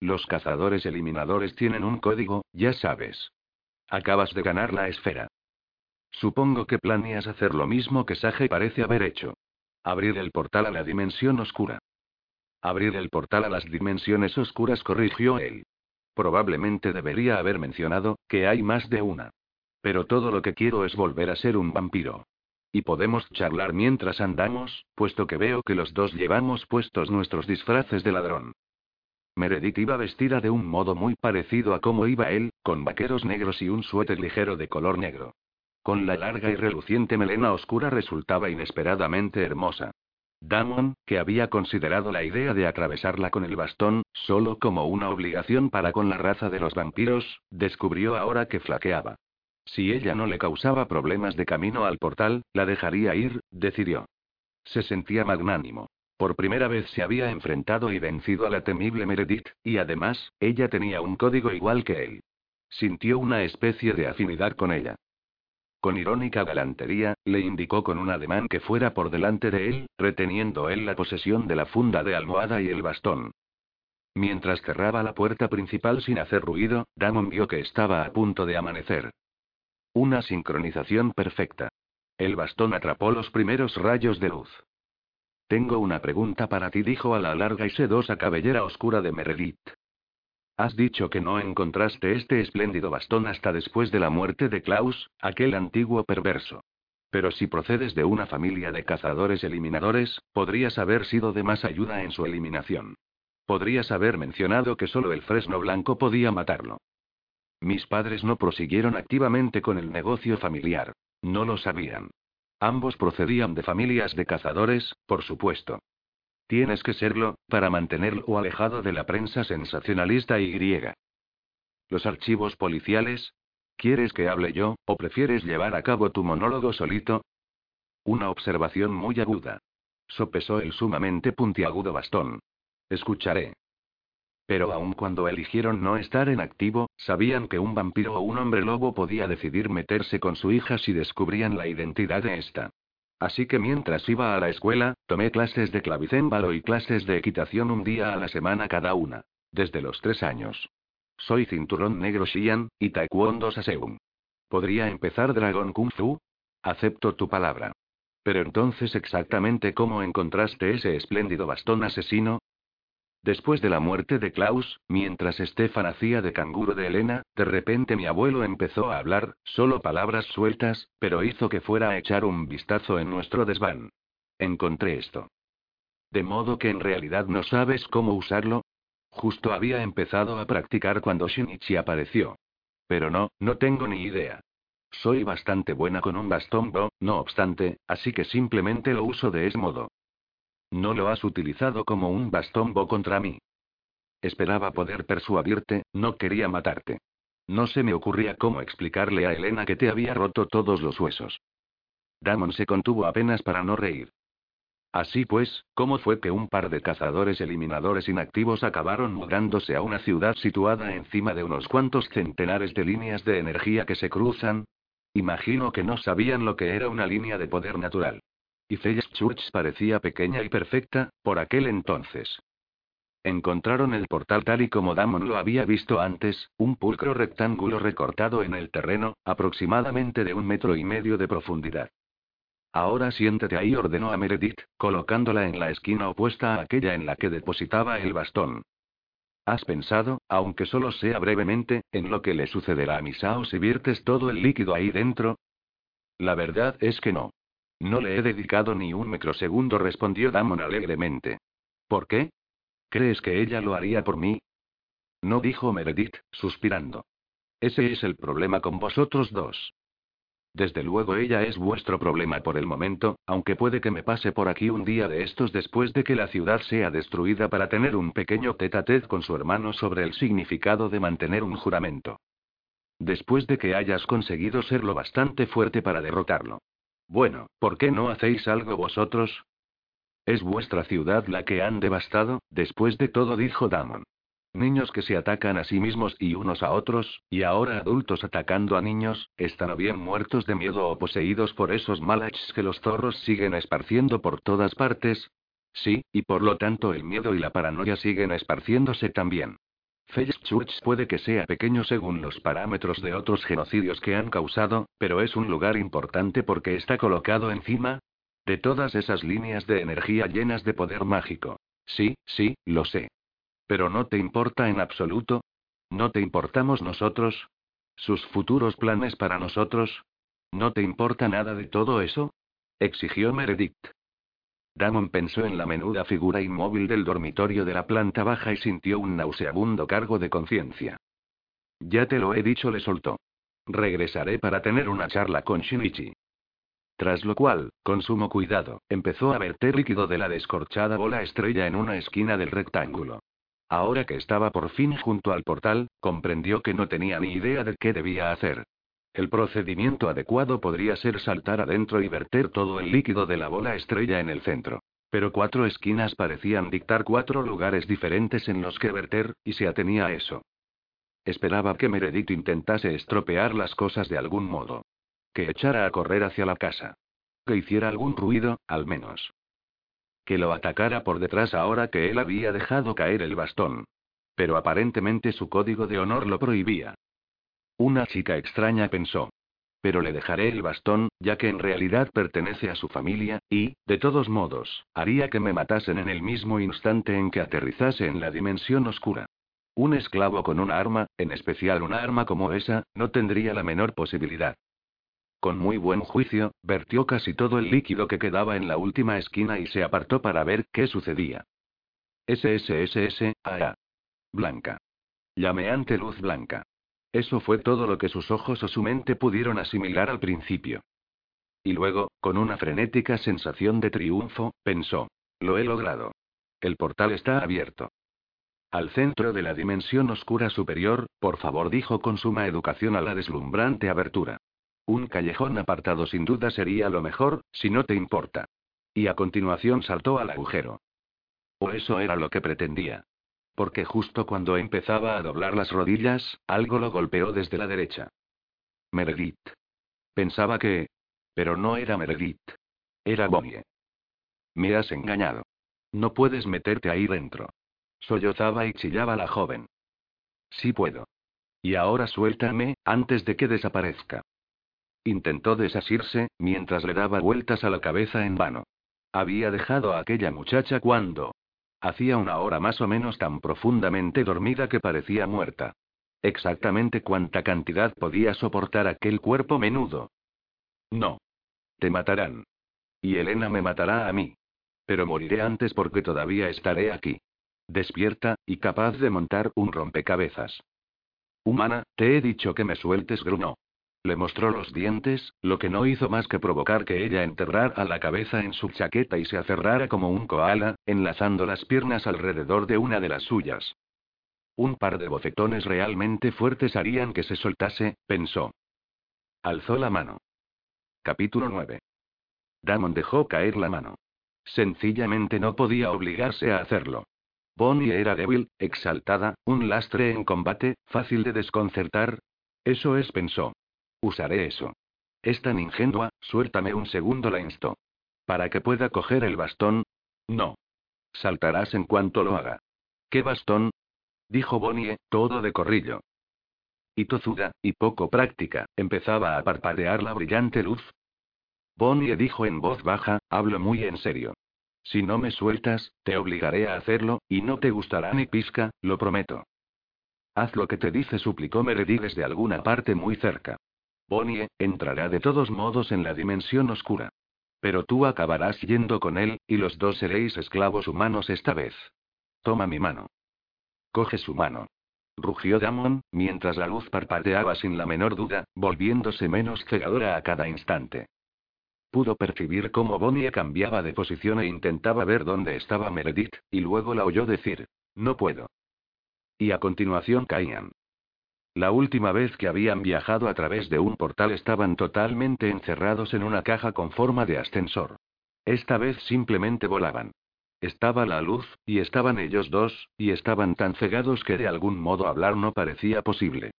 Los cazadores eliminadores tienen un código, ya sabes. Acabas de ganar la esfera. Supongo que planeas hacer lo mismo que Sage parece haber hecho. Abrir el portal a la dimensión oscura. Abrir el portal a las dimensiones oscuras, corrigió él. Probablemente debería haber mencionado, que hay más de una. Pero todo lo que quiero es volver a ser un vampiro. Y podemos charlar mientras andamos, puesto que veo que los dos llevamos puestos nuestros disfraces de ladrón. Meredith iba vestida de un modo muy parecido a como iba él, con vaqueros negros y un suéter ligero de color negro. Con la larga y reluciente melena oscura resultaba inesperadamente hermosa. Damon, que había considerado la idea de atravesarla con el bastón, solo como una obligación para con la raza de los vampiros, descubrió ahora que flaqueaba. Si ella no le causaba problemas de camino al portal, la dejaría ir, decidió. Se sentía magnánimo. Por primera vez se había enfrentado y vencido a la temible Meredith, y además, ella tenía un código igual que él. Sintió una especie de afinidad con ella. Con irónica galantería, le indicó con un ademán que fuera por delante de él, reteniendo él la posesión de la funda de almohada y el bastón. Mientras cerraba la puerta principal sin hacer ruido, Damon vio que estaba a punto de amanecer. Una sincronización perfecta. El bastón atrapó los primeros rayos de luz. Tengo una pregunta para ti, dijo a la larga y sedosa cabellera oscura de Meredith. Has dicho que no encontraste este espléndido bastón hasta después de la muerte de Klaus, aquel antiguo perverso. Pero si procedes de una familia de cazadores eliminadores, podrías haber sido de más ayuda en su eliminación. Podrías haber mencionado que solo el fresno blanco podía matarlo. Mis padres no prosiguieron activamente con el negocio familiar. No lo sabían. Ambos procedían de familias de cazadores, por supuesto. Tienes que serlo, para mantenerlo alejado de la prensa sensacionalista y griega. ¿Los archivos policiales? ¿Quieres que hable yo, o prefieres llevar a cabo tu monólogo solito? Una observación muy aguda. Sopesó el sumamente puntiagudo bastón. Escucharé. Pero aun cuando eligieron no estar en activo, sabían que un vampiro o un hombre lobo podía decidir meterse con su hija si descubrían la identidad de esta. Así que mientras iba a la escuela, tomé clases de clavicémbalo y clases de equitación un día a la semana cada una. Desde los tres años. Soy cinturón negro Xian, y Taekwondo Saseum. ¿Podría empezar Dragon Kung Fu? Acepto tu palabra. Pero entonces exactamente cómo encontraste ese espléndido bastón asesino, Después de la muerte de Klaus, mientras Stefan hacía de canguro de Elena, de repente mi abuelo empezó a hablar, solo palabras sueltas, pero hizo que fuera a echar un vistazo en nuestro desván. Encontré esto. ¿De modo que en realidad no sabes cómo usarlo? Justo había empezado a practicar cuando Shinichi apareció. Pero no, no tengo ni idea. Soy bastante buena con un bastón no obstante, así que simplemente lo uso de ese modo. No lo has utilizado como un bastón bo contra mí. Esperaba poder persuadirte, no quería matarte. No se me ocurría cómo explicarle a Elena que te había roto todos los huesos. Damon se contuvo apenas para no reír. Así pues, ¿cómo fue que un par de cazadores eliminadores inactivos acabaron mudándose a una ciudad situada encima de unos cuantos centenares de líneas de energía que se cruzan? Imagino que no sabían lo que era una línea de poder natural. Y Church parecía pequeña y perfecta, por aquel entonces. Encontraron el portal tal y como Damon lo había visto antes, un pulcro rectángulo recortado en el terreno, aproximadamente de un metro y medio de profundidad. Ahora siéntate ahí, ordenó a Meredith, colocándola en la esquina opuesta a aquella en la que depositaba el bastón. ¿Has pensado, aunque solo sea brevemente, en lo que le sucederá a Misao si viertes todo el líquido ahí dentro? La verdad es que no. No le he dedicado ni un microsegundo, respondió Damon alegremente. ¿Por qué? ¿Crees que ella lo haría por mí? No dijo Meredith, suspirando. Ese es el problema con vosotros dos. Desde luego ella es vuestro problema por el momento, aunque puede que me pase por aquí un día de estos después de que la ciudad sea destruida para tener un pequeño tete a tete con su hermano sobre el significado de mantener un juramento. Después de que hayas conseguido ser lo bastante fuerte para derrotarlo. Bueno, ¿por qué no hacéis algo vosotros? Es vuestra ciudad la que han devastado, después de todo dijo Damon. Niños que se atacan a sí mismos y unos a otros, y ahora adultos atacando a niños, están o bien muertos de miedo o poseídos por esos malachs que los zorros siguen esparciendo por todas partes. Sí, y por lo tanto el miedo y la paranoia siguen esparciéndose también. Church puede que sea pequeño según los parámetros de otros genocidios que han causado, pero es un lugar importante porque está colocado encima de todas esas líneas de energía llenas de poder mágico. Sí, sí, lo sé. Pero no te importa en absoluto. ¿No te importamos nosotros? ¿Sus futuros planes para nosotros? ¿No te importa nada de todo eso? exigió Meredith. Damon pensó en la menuda figura inmóvil del dormitorio de la planta baja y sintió un nauseabundo cargo de conciencia. Ya te lo he dicho, le soltó. Regresaré para tener una charla con Shinichi. Tras lo cual, con sumo cuidado, empezó a verter líquido de la descorchada bola estrella en una esquina del rectángulo. Ahora que estaba por fin junto al portal, comprendió que no tenía ni idea de qué debía hacer. El procedimiento adecuado podría ser saltar adentro y verter todo el líquido de la bola estrella en el centro. Pero cuatro esquinas parecían dictar cuatro lugares diferentes en los que verter, y se atenía a eso. Esperaba que Meredith intentase estropear las cosas de algún modo. Que echara a correr hacia la casa. Que hiciera algún ruido, al menos que lo atacara por detrás ahora que él había dejado caer el bastón. Pero aparentemente su código de honor lo prohibía. Una chica extraña pensó. Pero le dejaré el bastón, ya que en realidad pertenece a su familia, y, de todos modos, haría que me matasen en el mismo instante en que aterrizase en la dimensión oscura. Un esclavo con una arma, en especial una arma como esa, no tendría la menor posibilidad. Con muy buen juicio, vertió casi todo el líquido que quedaba en la última esquina y se apartó para ver qué sucedía. SSSS, AA. Blanca. Llameante luz blanca. Eso fue todo lo que sus ojos o su mente pudieron asimilar al principio. Y luego, con una frenética sensación de triunfo, pensó. Lo he logrado. El portal está abierto. Al centro de la dimensión oscura superior, por favor, dijo con suma educación a la deslumbrante abertura. Un callejón apartado sin duda sería lo mejor, si no te importa. Y a continuación saltó al agujero. O eso era lo que pretendía. Porque justo cuando empezaba a doblar las rodillas, algo lo golpeó desde la derecha. Meredith. Pensaba que... Pero no era Meredith. Era Bonnie. Me has engañado. No puedes meterte ahí dentro. Sollozaba y chillaba la joven. Sí puedo. Y ahora suéltame, antes de que desaparezca. Intentó desasirse, mientras le daba vueltas a la cabeza en vano. Había dejado a aquella muchacha cuando. Hacía una hora más o menos tan profundamente dormida que parecía muerta. Exactamente cuánta cantidad podía soportar aquel cuerpo menudo. No. Te matarán. Y Elena me matará a mí. Pero moriré antes porque todavía estaré aquí. Despierta, y capaz de montar un rompecabezas. Humana, te he dicho que me sueltes, grunó. Le mostró los dientes, lo que no hizo más que provocar que ella enterrara la cabeza en su chaqueta y se aferrara como un koala, enlazando las piernas alrededor de una de las suyas. Un par de bofetones realmente fuertes harían que se soltase, pensó. Alzó la mano. Capítulo 9. Damon dejó caer la mano. Sencillamente no podía obligarse a hacerlo. Bonnie era débil, exaltada, un lastre en combate, fácil de desconcertar. Eso es, pensó. Usaré eso. Es tan ingenua, suéltame un segundo, la instó. Para que pueda coger el bastón. No. Saltarás en cuanto lo haga. ¿Qué bastón? Dijo Bonnie, todo de corrillo. Y tozuda, y poco práctica, empezaba a parpadear la brillante luz. Bonnie dijo en voz baja, hablo muy en serio. Si no me sueltas, te obligaré a hacerlo, y no te gustará ni pizca, lo prometo. Haz lo que te dice, suplicó Meredith desde alguna parte muy cerca. Bonnie, entrará de todos modos en la dimensión oscura. Pero tú acabarás yendo con él, y los dos seréis esclavos humanos esta vez. Toma mi mano. Coge su mano. Rugió Damon, mientras la luz parpadeaba sin la menor duda, volviéndose menos cegadora a cada instante. Pudo percibir cómo Bonnie cambiaba de posición e intentaba ver dónde estaba Meredith, y luego la oyó decir, no puedo. Y a continuación caían. La última vez que habían viajado a través de un portal estaban totalmente encerrados en una caja con forma de ascensor. Esta vez simplemente volaban. Estaba la luz, y estaban ellos dos, y estaban tan cegados que de algún modo hablar no parecía posible.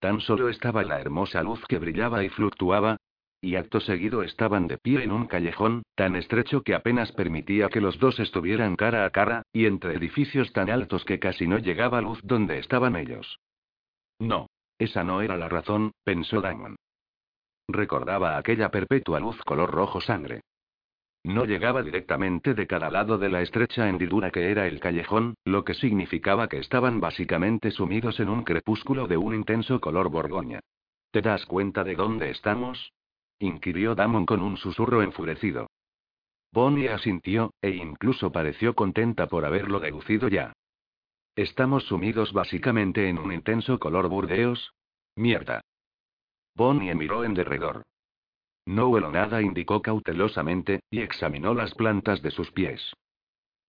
Tan solo estaba la hermosa luz que brillaba y fluctuaba, y acto seguido estaban de pie en un callejón, tan estrecho que apenas permitía que los dos estuvieran cara a cara, y entre edificios tan altos que casi no llegaba luz donde estaban ellos. No. Esa no era la razón, pensó Damon. Recordaba aquella perpetua luz color rojo sangre. No llegaba directamente de cada lado de la estrecha hendidura que era el callejón, lo que significaba que estaban básicamente sumidos en un crepúsculo de un intenso color borgoña. ¿Te das cuenta de dónde estamos? inquirió Damon con un susurro enfurecido. Bonnie asintió, e incluso pareció contenta por haberlo deducido ya. Estamos sumidos básicamente en un intenso color burdeos. Mierda. Bonnie miró en derredor. No huelo nada, indicó cautelosamente, y examinó las plantas de sus pies.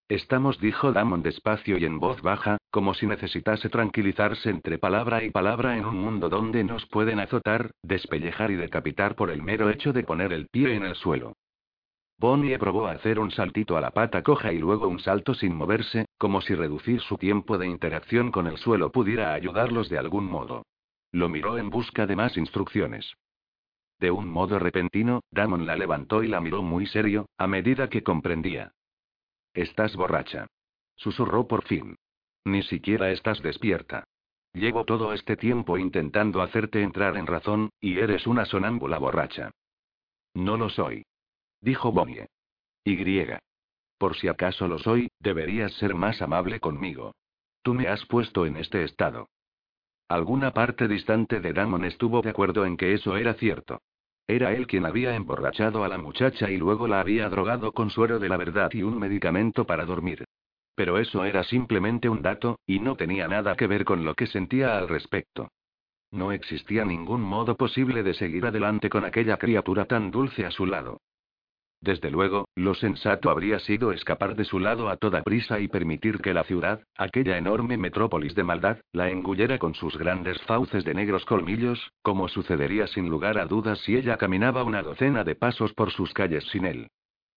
Estamos, dijo Damon despacio y en voz baja, como si necesitase tranquilizarse entre palabra y palabra en un mundo donde nos pueden azotar, despellejar y decapitar por el mero hecho de poner el pie en el suelo. Bonnie probó a hacer un saltito a la pata coja y luego un salto sin moverse, como si reducir su tiempo de interacción con el suelo pudiera ayudarlos de algún modo. Lo miró en busca de más instrucciones. De un modo repentino, Damon la levantó y la miró muy serio, a medida que comprendía. Estás borracha. Susurró por fin. Ni siquiera estás despierta. Llevo todo este tiempo intentando hacerte entrar en razón, y eres una sonámbula borracha. No lo soy. Dijo Bonnie. Y. Por si acaso lo soy, deberías ser más amable conmigo. Tú me has puesto en este estado. Alguna parte distante de Damon estuvo de acuerdo en que eso era cierto. Era él quien había emborrachado a la muchacha y luego la había drogado con suero de la verdad y un medicamento para dormir. Pero eso era simplemente un dato, y no tenía nada que ver con lo que sentía al respecto. No existía ningún modo posible de seguir adelante con aquella criatura tan dulce a su lado. Desde luego, lo sensato habría sido escapar de su lado a toda prisa y permitir que la ciudad, aquella enorme metrópolis de maldad, la engullera con sus grandes fauces de negros colmillos, como sucedería sin lugar a dudas si ella caminaba una docena de pasos por sus calles sin él.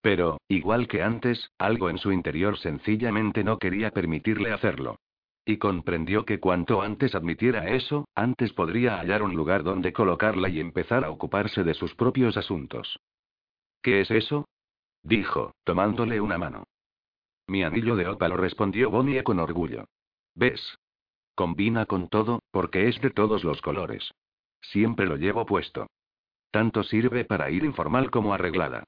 Pero, igual que antes, algo en su interior sencillamente no quería permitirle hacerlo. Y comprendió que cuanto antes admitiera eso, antes podría hallar un lugar donde colocarla y empezar a ocuparse de sus propios asuntos. ¿Qué es eso? dijo, tomándole una mano. Mi anillo de ópalo respondió Bonnie con orgullo. ¿Ves? Combina con todo, porque es de todos los colores. Siempre lo llevo puesto. Tanto sirve para ir informal como arreglada.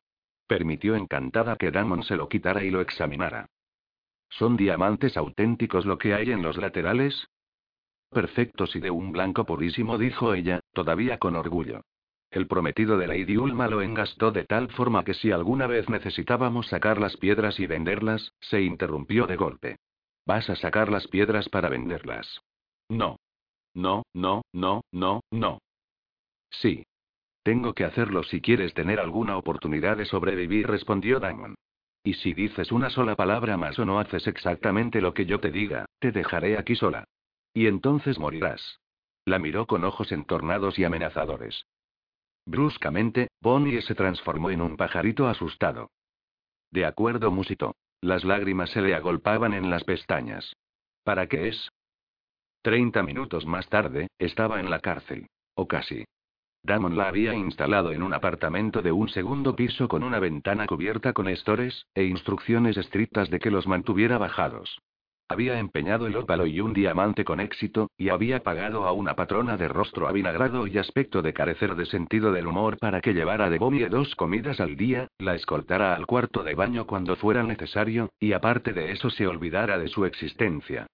Permitió encantada que Damon se lo quitara y lo examinara. ¿Son diamantes auténticos lo que hay en los laterales? Perfectos y de un blanco purísimo, dijo ella, todavía con orgullo. El prometido de Lady Ulma lo engastó de tal forma que si alguna vez necesitábamos sacar las piedras y venderlas, se interrumpió de golpe. ¿Vas a sacar las piedras para venderlas? No. No, no, no, no, no. Sí. Tengo que hacerlo si quieres tener alguna oportunidad de sobrevivir, respondió Damon. Y si dices una sola palabra más o no haces exactamente lo que yo te diga, te dejaré aquí sola. Y entonces morirás. La miró con ojos entornados y amenazadores. Bruscamente, Bonnie se transformó en un pajarito asustado. De acuerdo, musito. Las lágrimas se le agolpaban en las pestañas. ¿Para qué es? Treinta minutos más tarde, estaba en la cárcel. O casi. Damon la había instalado en un apartamento de un segundo piso con una ventana cubierta con estores, e instrucciones estrictas de que los mantuviera bajados. Había empeñado el ópalo y un diamante con éxito, y había pagado a una patrona de rostro avinagrado y aspecto de carecer de sentido del humor para que llevara de Bonnie dos comidas al día, la escoltara al cuarto de baño cuando fuera necesario, y aparte de eso se olvidara de su existencia.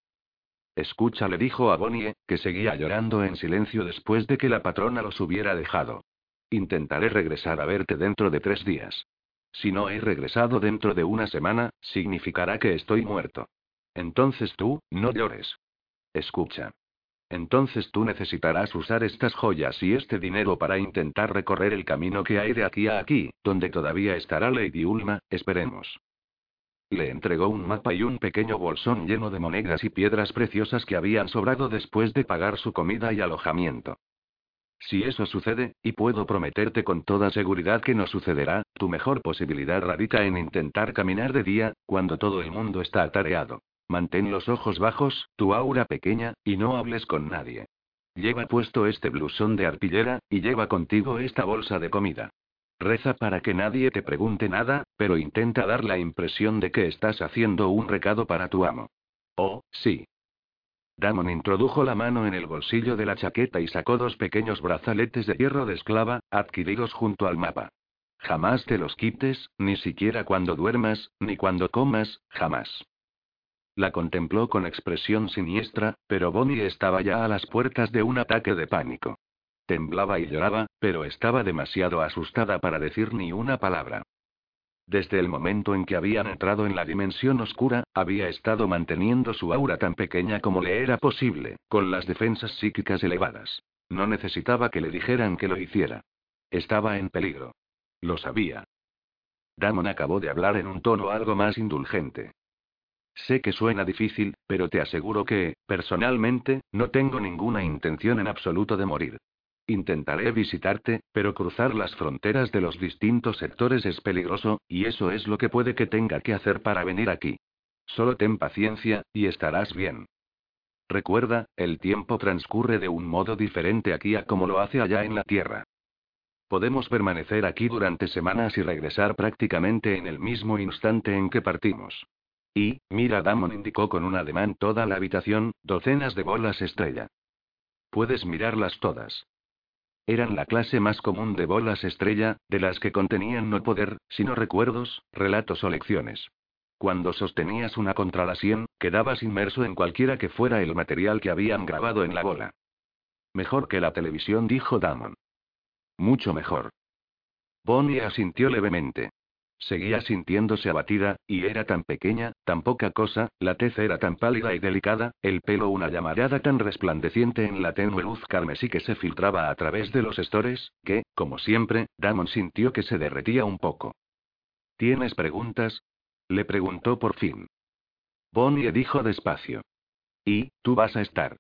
Escucha, le dijo a Bonnie, que seguía llorando en silencio después de que la patrona los hubiera dejado. Intentaré regresar a verte dentro de tres días. Si no he regresado dentro de una semana, significará que estoy muerto. Entonces tú, no llores. Escucha. Entonces tú necesitarás usar estas joyas y este dinero para intentar recorrer el camino que hay de aquí a aquí, donde todavía estará Lady Ulma, esperemos. Le entregó un mapa y un pequeño bolsón lleno de monedas y piedras preciosas que habían sobrado después de pagar su comida y alojamiento. Si eso sucede, y puedo prometerte con toda seguridad que no sucederá, tu mejor posibilidad radica en intentar caminar de día, cuando todo el mundo está atareado. Mantén los ojos bajos, tu aura pequeña, y no hables con nadie. Lleva puesto este blusón de artillera, y lleva contigo esta bolsa de comida. Reza para que nadie te pregunte nada, pero intenta dar la impresión de que estás haciendo un recado para tu amo. Oh, sí. Damon introdujo la mano en el bolsillo de la chaqueta y sacó dos pequeños brazaletes de hierro de esclava, adquiridos junto al mapa. Jamás te los quites, ni siquiera cuando duermas, ni cuando comas, jamás. La contempló con expresión siniestra, pero Bonnie estaba ya a las puertas de un ataque de pánico. Temblaba y lloraba, pero estaba demasiado asustada para decir ni una palabra. Desde el momento en que habían entrado en la dimensión oscura, había estado manteniendo su aura tan pequeña como le era posible, con las defensas psíquicas elevadas. No necesitaba que le dijeran que lo hiciera. Estaba en peligro. Lo sabía. Damon acabó de hablar en un tono algo más indulgente. Sé que suena difícil, pero te aseguro que, personalmente, no tengo ninguna intención en absoluto de morir. Intentaré visitarte, pero cruzar las fronteras de los distintos sectores es peligroso, y eso es lo que puede que tenga que hacer para venir aquí. Solo ten paciencia, y estarás bien. Recuerda, el tiempo transcurre de un modo diferente aquí a como lo hace allá en la Tierra. Podemos permanecer aquí durante semanas y regresar prácticamente en el mismo instante en que partimos. Y, mira, Damon indicó con un ademán toda la habitación, docenas de bolas estrella. Puedes mirarlas todas. Eran la clase más común de bolas estrella, de las que contenían no poder, sino recuerdos, relatos o lecciones. Cuando sostenías una contra la sien, quedabas inmerso en cualquiera que fuera el material que habían grabado en la bola. Mejor que la televisión, dijo Damon. Mucho mejor. Bonnie asintió levemente. Seguía sintiéndose abatida, y era tan pequeña, tan poca cosa, la tez era tan pálida y delicada, el pelo una llamarada tan resplandeciente en la tenue luz carmesí que se filtraba a través de los estores, que, como siempre, Damon sintió que se derretía un poco. ¿Tienes preguntas? Le preguntó por fin. Bonnie dijo despacio. ¿Y, tú vas a estar?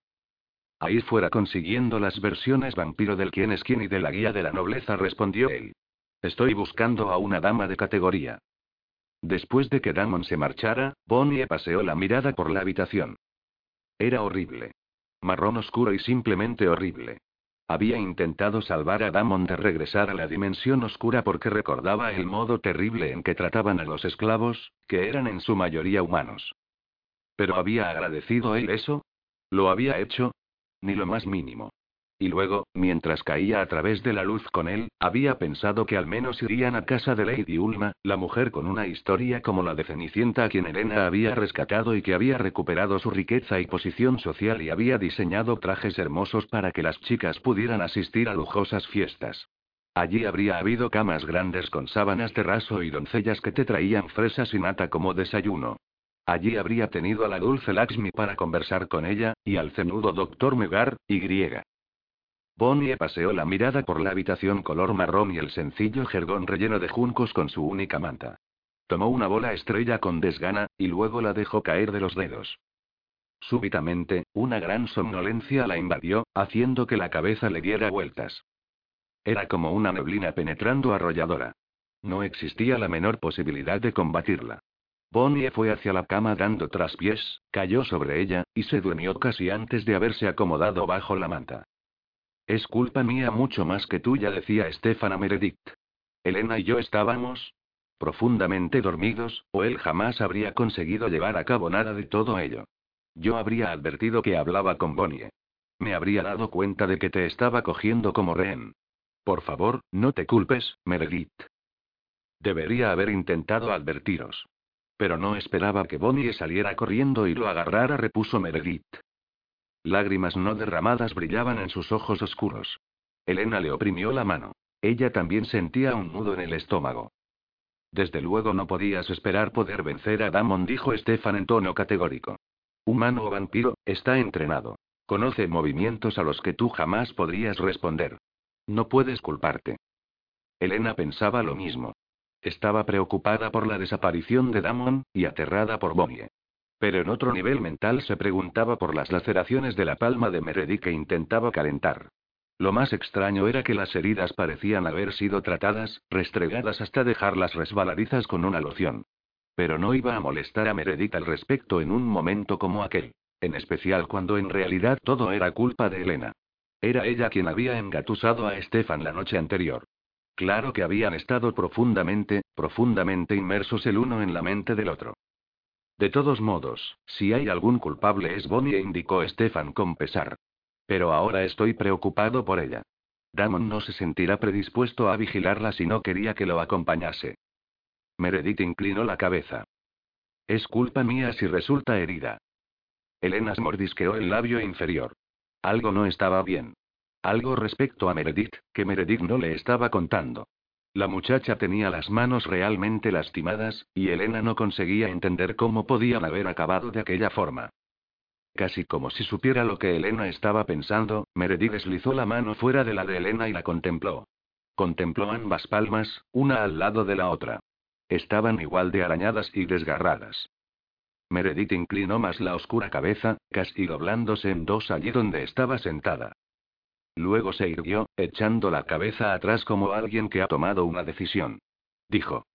Ahí fuera consiguiendo las versiones vampiro del quién es quién y de la guía de la nobleza, respondió él. Estoy buscando a una dama de categoría. Después de que Damon se marchara, Bonnie paseó la mirada por la habitación. Era horrible. Marrón oscuro y simplemente horrible. Había intentado salvar a Damon de regresar a la dimensión oscura porque recordaba el modo terrible en que trataban a los esclavos, que eran en su mayoría humanos. Pero había agradecido él eso? ¿Lo había hecho? Ni lo más mínimo. Y luego, mientras caía a través de la luz con él, había pensado que al menos irían a casa de Lady Ulma, la mujer con una historia como la de Cenicienta a quien Elena había rescatado y que había recuperado su riqueza y posición social y había diseñado trajes hermosos para que las chicas pudieran asistir a lujosas fiestas. Allí habría habido camas grandes con sábanas de raso y doncellas que te traían fresas y nata como desayuno. Allí habría tenido a la dulce Lakshmi para conversar con ella, y al cenudo doctor Megar, y griega. Bonnie paseó la mirada por la habitación color marrón y el sencillo jergón relleno de juncos con su única manta. Tomó una bola estrella con desgana, y luego la dejó caer de los dedos. Súbitamente, una gran somnolencia la invadió, haciendo que la cabeza le diera vueltas. Era como una neblina penetrando arrolladora. No existía la menor posibilidad de combatirla. Bonnie fue hacia la cama dando traspiés, cayó sobre ella, y se durmió casi antes de haberse acomodado bajo la manta. Es culpa mía mucho más que tuya, decía Stefana Meredith. Elena y yo estábamos profundamente dormidos, o él jamás habría conseguido llevar a cabo nada de todo ello. Yo habría advertido que hablaba con Bonnie. Me habría dado cuenta de que te estaba cogiendo como rehén. Por favor, no te culpes, Meredith. Debería haber intentado advertiros. Pero no esperaba que Bonnie saliera corriendo y lo agarrara, repuso Meredith. Lágrimas no derramadas brillaban en sus ojos oscuros. Elena le oprimió la mano. Ella también sentía un nudo en el estómago. Desde luego no podías esperar poder vencer a Damon, dijo Stefan en tono categórico. Humano o vampiro, está entrenado. Conoce movimientos a los que tú jamás podrías responder. No puedes culparte. Elena pensaba lo mismo. Estaba preocupada por la desaparición de Damon, y aterrada por Bonnie. Pero en otro nivel mental se preguntaba por las laceraciones de la palma de Meredith que intentaba calentar. Lo más extraño era que las heridas parecían haber sido tratadas, restregadas hasta dejarlas resbaladizas con una loción. Pero no iba a molestar a Meredith al respecto en un momento como aquel. En especial cuando en realidad todo era culpa de Elena. Era ella quien había engatusado a Stefan la noche anterior. Claro que habían estado profundamente, profundamente inmersos el uno en la mente del otro. De todos modos, si hay algún culpable es Bonnie, indicó Stefan con pesar. Pero ahora estoy preocupado por ella. Damon no se sentirá predispuesto a vigilarla si no quería que lo acompañase. Meredith inclinó la cabeza. Es culpa mía si resulta herida. Elena mordisqueó el labio inferior. Algo no estaba bien. Algo respecto a Meredith, que Meredith no le estaba contando. La muchacha tenía las manos realmente lastimadas, y Elena no conseguía entender cómo podían haber acabado de aquella forma. Casi como si supiera lo que Elena estaba pensando, Meredith deslizó la mano fuera de la de Elena y la contempló. Contempló ambas palmas, una al lado de la otra. Estaban igual de arañadas y desgarradas. Meredith inclinó más la oscura cabeza, casi doblándose en dos allí donde estaba sentada. Luego se irguió, echando la cabeza atrás como alguien que ha tomado una decisión. Dijo.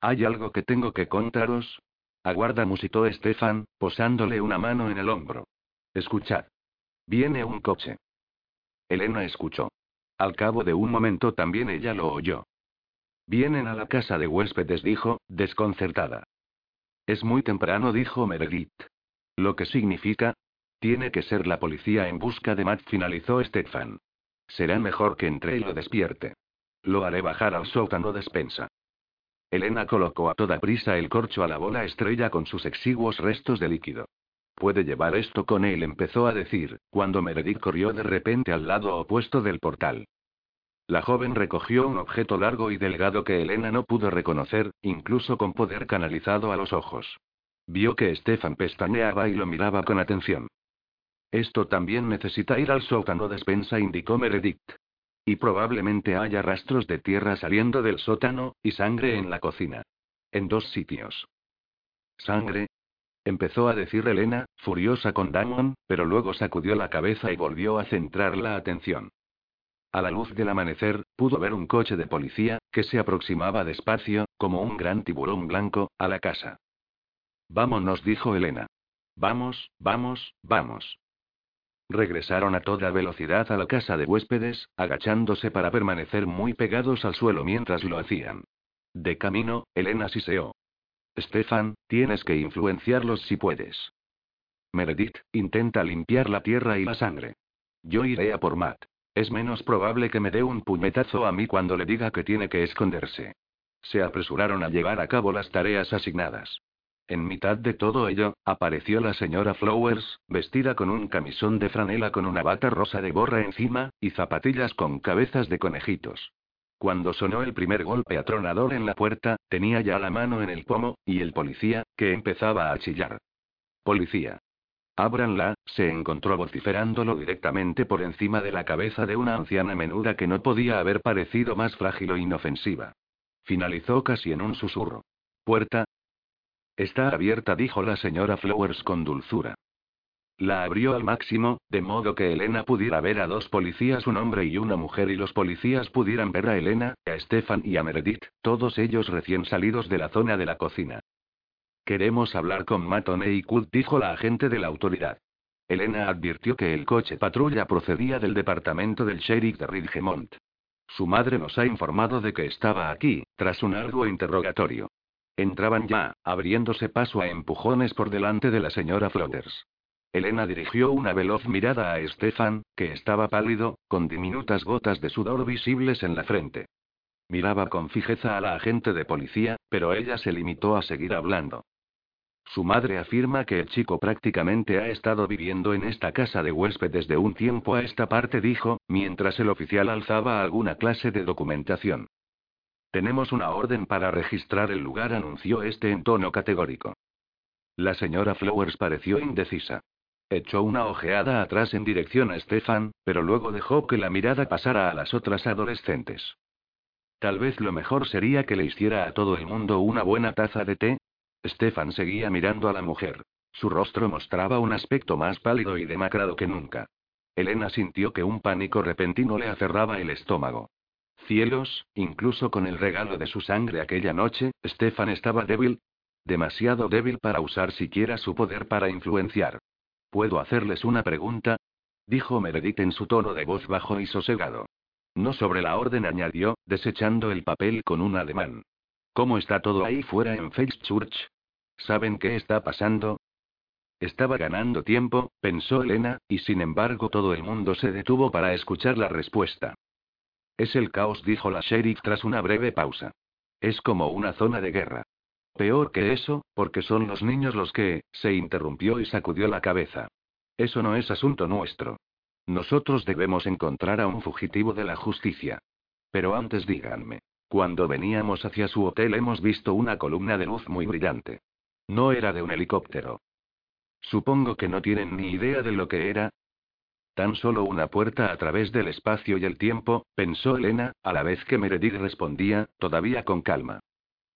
¿Hay algo que tengo que contaros? Aguarda, musitó Stefan, posándole una mano en el hombro. Escuchad. Viene un coche. Elena escuchó. Al cabo de un momento también ella lo oyó. Vienen a la casa de huéspedes, dijo, desconcertada. Es muy temprano, dijo Meredith. Lo que significa. Tiene que ser la policía en busca de Matt, finalizó Stefan. Será mejor que entre y lo despierte. Lo haré bajar al sótano despensa. Elena colocó a toda prisa el corcho a la bola estrella con sus exiguos restos de líquido. Puede llevar esto con él, empezó a decir, cuando Meredith corrió de repente al lado opuesto del portal. La joven recogió un objeto largo y delgado que Elena no pudo reconocer, incluso con poder canalizado a los ojos. Vio que Stefan pestañeaba y lo miraba con atención. Esto también necesita ir al sótano despensa, indicó Meredith. Y probablemente haya rastros de tierra saliendo del sótano, y sangre en la cocina. En dos sitios. ¿Sangre? Empezó a decir Elena, furiosa con Damon, pero luego sacudió la cabeza y volvió a centrar la atención. A la luz del amanecer, pudo ver un coche de policía, que se aproximaba despacio, como un gran tiburón blanco, a la casa. Vámonos, dijo Elena. Vamos, vamos, vamos. Regresaron a toda velocidad a la casa de huéspedes, agachándose para permanecer muy pegados al suelo mientras lo hacían. De camino, Elena siseó. Stefan, tienes que influenciarlos si puedes. Meredith, intenta limpiar la tierra y la sangre. Yo iré a por Matt. Es menos probable que me dé un puñetazo a mí cuando le diga que tiene que esconderse. Se apresuraron a llevar a cabo las tareas asignadas. En mitad de todo ello, apareció la señora Flowers, vestida con un camisón de franela con una bata rosa de borra encima, y zapatillas con cabezas de conejitos. Cuando sonó el primer golpe atronador en la puerta, tenía ya la mano en el pomo, y el policía, que empezaba a chillar. Policía. Ábranla, se encontró vociferándolo directamente por encima de la cabeza de una anciana menuda que no podía haber parecido más frágil o inofensiva. Finalizó casi en un susurro. Puerta, Está abierta, dijo la señora Flowers con dulzura. La abrió al máximo, de modo que Elena pudiera ver a dos policías, un hombre y una mujer, y los policías pudieran ver a Elena, a Stefan y a Meredith, todos ellos recién salidos de la zona de la cocina. Queremos hablar con Matone y Kult, dijo la agente de la autoridad. Elena advirtió que el coche patrulla procedía del departamento del sheriff de Ridgemont. Su madre nos ha informado de que estaba aquí, tras un arduo interrogatorio. Entraban ya, abriéndose paso a empujones por delante de la señora Flotters. Elena dirigió una veloz mirada a Stefan, que estaba pálido, con diminutas gotas de sudor visibles en la frente. Miraba con fijeza a la agente de policía, pero ella se limitó a seguir hablando. Su madre afirma que el chico prácticamente ha estado viviendo en esta casa de huésped desde un tiempo a esta parte, dijo, mientras el oficial alzaba alguna clase de documentación. Tenemos una orden para registrar el lugar, anunció este en tono categórico. La señora Flowers pareció indecisa. Echó una ojeada atrás en dirección a Stefan, pero luego dejó que la mirada pasara a las otras adolescentes. Tal vez lo mejor sería que le hiciera a todo el mundo una buena taza de té, Stefan seguía mirando a la mujer. Su rostro mostraba un aspecto más pálido y demacrado que nunca. Elena sintió que un pánico repentino le aferraba el estómago. Cielos, incluso con el regalo de su sangre aquella noche, Stefan estaba débil. Demasiado débil para usar siquiera su poder para influenciar. ¿Puedo hacerles una pregunta? Dijo Meredith en su tono de voz bajo y sosegado. No sobre la orden, añadió, desechando el papel con un ademán. ¿Cómo está todo ahí fuera en Church? ¿Saben qué está pasando? Estaba ganando tiempo, pensó Elena, y sin embargo todo el mundo se detuvo para escuchar la respuesta. Es el caos, dijo la sheriff tras una breve pausa. Es como una zona de guerra. Peor que eso, porque son los niños los que, se interrumpió y sacudió la cabeza. Eso no es asunto nuestro. Nosotros debemos encontrar a un fugitivo de la justicia. Pero antes díganme, cuando veníamos hacia su hotel hemos visto una columna de luz muy brillante. No era de un helicóptero. Supongo que no tienen ni idea de lo que era. Tan solo una puerta a través del espacio y el tiempo, pensó Elena, a la vez que Meredith respondía, todavía con calma.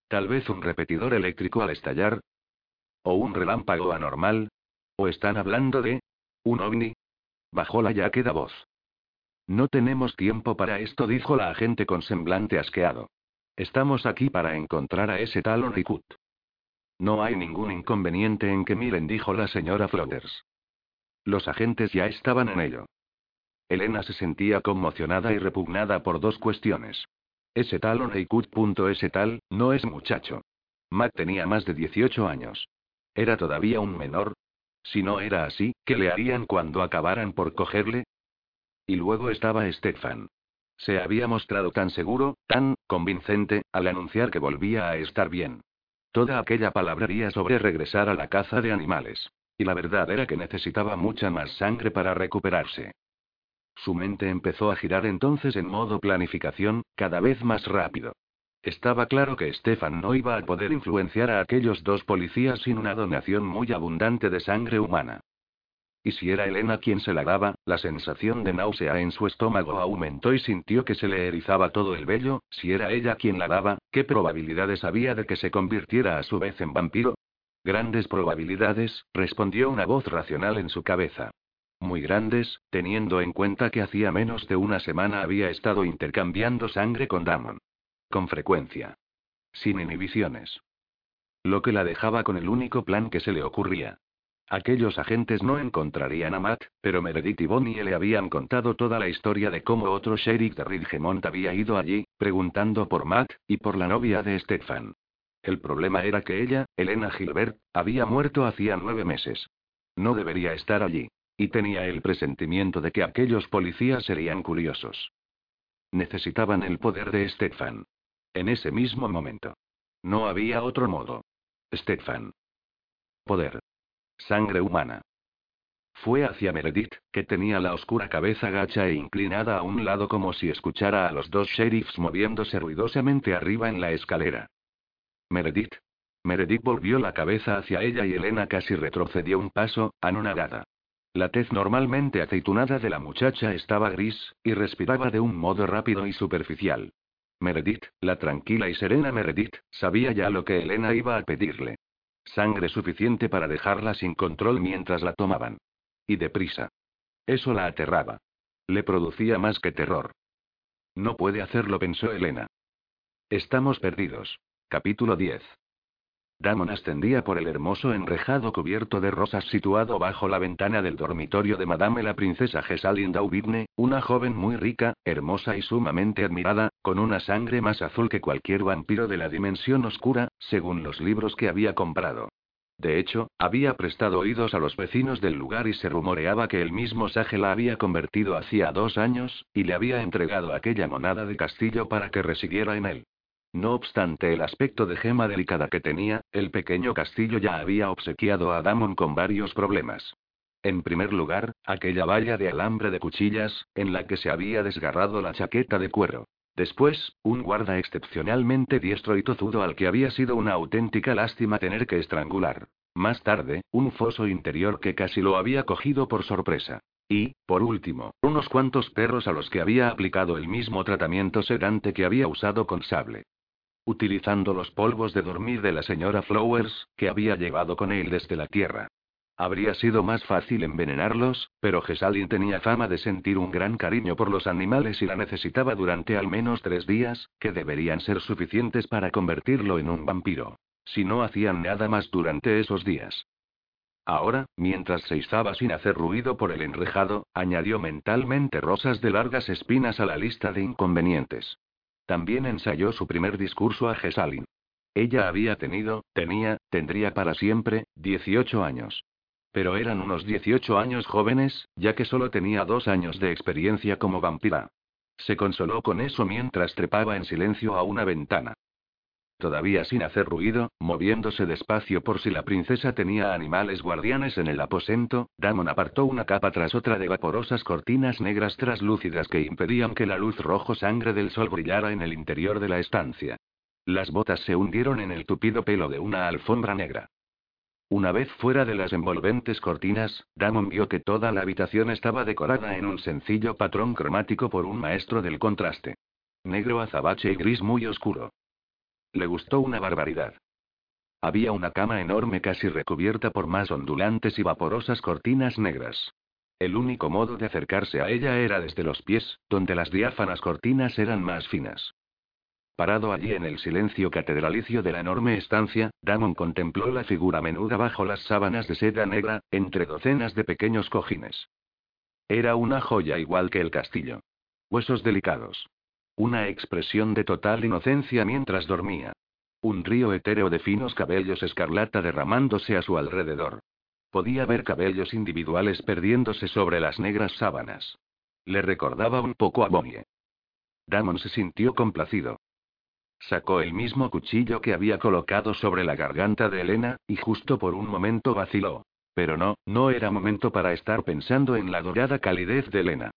Tal vez un repetidor eléctrico al estallar. O un relámpago anormal. ¿O están hablando de... un ovni? Bajó la ya queda voz. No tenemos tiempo para esto, dijo la agente con semblante asqueado. Estamos aquí para encontrar a ese tal Onrikut. No hay ningún inconveniente en que miren, dijo la señora Flotters. Los agentes ya estaban en ello. Elena se sentía conmocionada y repugnada por dos cuestiones. Ese tal Onrikut. Ese tal, no es muchacho. Matt tenía más de 18 años. Era todavía un menor. Si no era así, ¿qué le harían cuando acabaran por cogerle? Y luego estaba Stefan. Se había mostrado tan seguro, tan convincente, al anunciar que volvía a estar bien. Toda aquella palabrería sobre regresar a la caza de animales. Y la verdad era que necesitaba mucha más sangre para recuperarse. Su mente empezó a girar entonces en modo planificación, cada vez más rápido. Estaba claro que Stefan no iba a poder influenciar a aquellos dos policías sin una donación muy abundante de sangre humana. Y si era Elena quien se la daba, la sensación de náusea en su estómago aumentó y sintió que se le erizaba todo el vello, si era ella quien la daba, ¿qué probabilidades había de que se convirtiera a su vez en vampiro? Grandes probabilidades, respondió una voz racional en su cabeza. Muy grandes, teniendo en cuenta que hacía menos de una semana había estado intercambiando sangre con Damon. Con frecuencia. Sin inhibiciones. Lo que la dejaba con el único plan que se le ocurría. Aquellos agentes no encontrarían a Matt, pero Meredith y Bonnie le habían contado toda la historia de cómo otro sheriff de Ridgemont había ido allí, preguntando por Matt, y por la novia de Stefan. El problema era que ella, Elena Gilbert, había muerto hacía nueve meses. No debería estar allí. Y tenía el presentimiento de que aquellos policías serían curiosos. Necesitaban el poder de Stefan. En ese mismo momento. No había otro modo. Stefan. Poder. Sangre humana. Fue hacia Meredith, que tenía la oscura cabeza gacha e inclinada a un lado como si escuchara a los dos sheriffs moviéndose ruidosamente arriba en la escalera. Meredith. Meredith volvió la cabeza hacia ella y Elena casi retrocedió un paso, anonadada. La tez normalmente aceitunada de la muchacha estaba gris, y respiraba de un modo rápido y superficial. Meredith, la tranquila y serena Meredith, sabía ya lo que Elena iba a pedirle. Sangre suficiente para dejarla sin control mientras la tomaban. Y deprisa. Eso la aterraba. Le producía más que terror. No puede hacerlo, pensó Elena. Estamos perdidos. Capítulo 10. Damon ascendía por el hermoso enrejado cubierto de rosas situado bajo la ventana del dormitorio de Madame la princesa Gesalin Daubidne, una joven muy rica, hermosa y sumamente admirada, con una sangre más azul que cualquier vampiro de la dimensión oscura, según los libros que había comprado. De hecho, había prestado oídos a los vecinos del lugar y se rumoreaba que el mismo Sage la había convertido hacía dos años, y le había entregado aquella monada de castillo para que residiera en él. No obstante el aspecto de gema delicada que tenía, el pequeño castillo ya había obsequiado a Damon con varios problemas. En primer lugar, aquella valla de alambre de cuchillas, en la que se había desgarrado la chaqueta de cuero. Después, un guarda excepcionalmente diestro y tozudo al que había sido una auténtica lástima tener que estrangular. Más tarde, un foso interior que casi lo había cogido por sorpresa. Y, por último, unos cuantos perros a los que había aplicado el mismo tratamiento sedante que había usado con sable utilizando los polvos de dormir de la señora Flowers, que había llevado con él desde la Tierra. Habría sido más fácil envenenarlos, pero Gesalin tenía fama de sentir un gran cariño por los animales y la necesitaba durante al menos tres días, que deberían ser suficientes para convertirlo en un vampiro. Si no hacían nada más durante esos días. Ahora, mientras se izaba sin hacer ruido por el enrejado, añadió mentalmente rosas de largas espinas a la lista de inconvenientes. También ensayó su primer discurso a Gesalin. Ella había tenido, tenía, tendría para siempre, 18 años. Pero eran unos 18 años jóvenes, ya que solo tenía dos años de experiencia como vampira. Se consoló con eso mientras trepaba en silencio a una ventana. Todavía sin hacer ruido, moviéndose despacio por si la princesa tenía animales guardianes en el aposento, Damon apartó una capa tras otra de vaporosas cortinas negras traslúcidas que impedían que la luz rojo sangre del sol brillara en el interior de la estancia. Las botas se hundieron en el tupido pelo de una alfombra negra. Una vez fuera de las envolventes cortinas, Damon vio que toda la habitación estaba decorada en un sencillo patrón cromático por un maestro del contraste. Negro azabache y gris muy oscuro. Le gustó una barbaridad. Había una cama enorme casi recubierta por más ondulantes y vaporosas cortinas negras. El único modo de acercarse a ella era desde los pies, donde las diáfanas cortinas eran más finas. Parado allí en el silencio catedralicio de la enorme estancia, Damon contempló la figura menuda bajo las sábanas de seda negra, entre docenas de pequeños cojines. Era una joya igual que el castillo. Huesos delicados, una expresión de total inocencia mientras dormía. Un río etéreo de finos cabellos escarlata derramándose a su alrededor. Podía ver cabellos individuales perdiéndose sobre las negras sábanas. Le recordaba un poco a Bonnie. Damon se sintió complacido. Sacó el mismo cuchillo que había colocado sobre la garganta de Elena, y justo por un momento vaciló. Pero no, no era momento para estar pensando en la dorada calidez de Elena.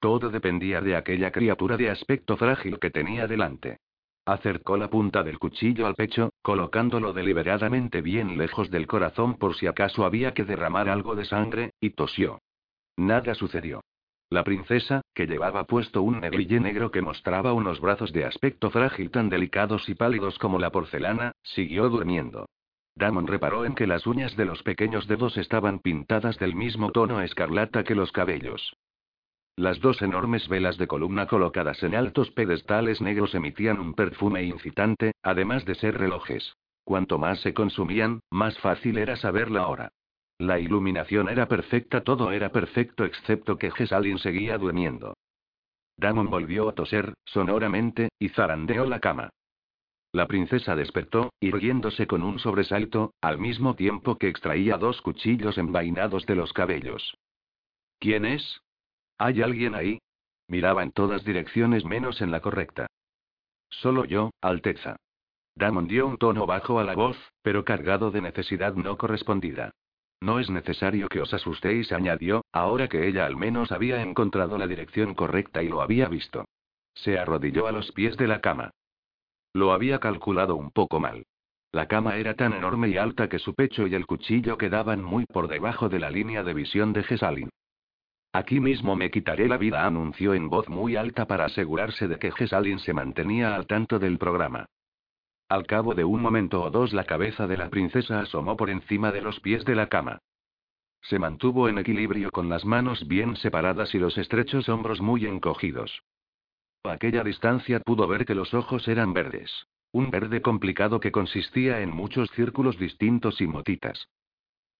Todo dependía de aquella criatura de aspecto frágil que tenía delante. Acercó la punta del cuchillo al pecho, colocándolo deliberadamente bien lejos del corazón por si acaso había que derramar algo de sangre, y tosió. Nada sucedió. La princesa, que llevaba puesto un negligé negro que mostraba unos brazos de aspecto frágil tan delicados y pálidos como la porcelana, siguió durmiendo. Damon reparó en que las uñas de los pequeños dedos estaban pintadas del mismo tono escarlata que los cabellos. Las dos enormes velas de columna colocadas en altos pedestales negros emitían un perfume incitante, además de ser relojes. Cuanto más se consumían, más fácil era saber la hora. La iluminación era perfecta, todo era perfecto excepto que Gesalin seguía durmiendo. Damon volvió a toser, sonoramente, y zarandeó la cama. La princesa despertó, irguiéndose con un sobresalto, al mismo tiempo que extraía dos cuchillos envainados de los cabellos. ¿Quién es? ¿Hay alguien ahí? Miraba en todas direcciones menos en la correcta. Solo yo, Alteza. Damon dio un tono bajo a la voz, pero cargado de necesidad no correspondida. No es necesario que os asustéis, añadió, ahora que ella al menos había encontrado la dirección correcta y lo había visto. Se arrodilló a los pies de la cama. Lo había calculado un poco mal. La cama era tan enorme y alta que su pecho y el cuchillo quedaban muy por debajo de la línea de visión de Gesalin. Aquí mismo me quitaré la vida, anunció en voz muy alta para asegurarse de que Gesalin se mantenía al tanto del programa. Al cabo de un momento o dos la cabeza de la princesa asomó por encima de los pies de la cama. Se mantuvo en equilibrio con las manos bien separadas y los estrechos hombros muy encogidos. A aquella distancia pudo ver que los ojos eran verdes. Un verde complicado que consistía en muchos círculos distintos y motitas.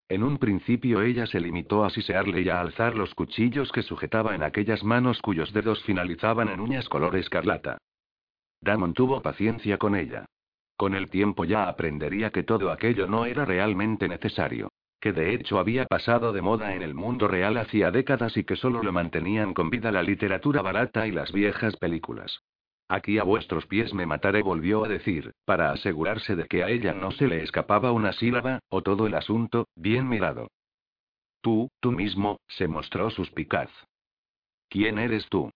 En un principio ella se limitó a sisearle y a alzar los cuchillos que sujetaba en aquellas manos cuyos dedos finalizaban en uñas color escarlata. Damon tuvo paciencia con ella. Con el tiempo ya aprendería que todo aquello no era realmente necesario. Que de hecho había pasado de moda en el mundo real hacía décadas y que solo lo mantenían con vida la literatura barata y las viejas películas. Aquí a vuestros pies me mataré, volvió a decir, para asegurarse de que a ella no se le escapaba una sílaba, o todo el asunto, bien mirado. Tú, tú mismo, se mostró suspicaz. ¿Quién eres tú?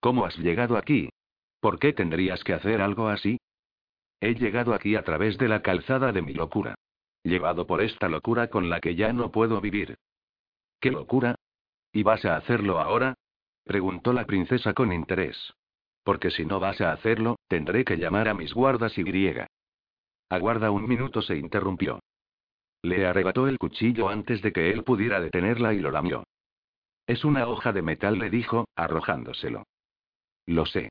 ¿Cómo has llegado aquí? ¿Por qué tendrías que hacer algo así? He llegado aquí a través de la calzada de mi locura. Llevado por esta locura con la que ya no puedo vivir. ¿Qué locura? ¿Y vas a hacerlo ahora? preguntó la princesa con interés. Porque si no vas a hacerlo, tendré que llamar a mis guardas y griega. Aguarda un minuto, se interrumpió. Le arrebató el cuchillo antes de que él pudiera detenerla y lo lamió. Es una hoja de metal, le dijo, arrojándoselo. Lo sé.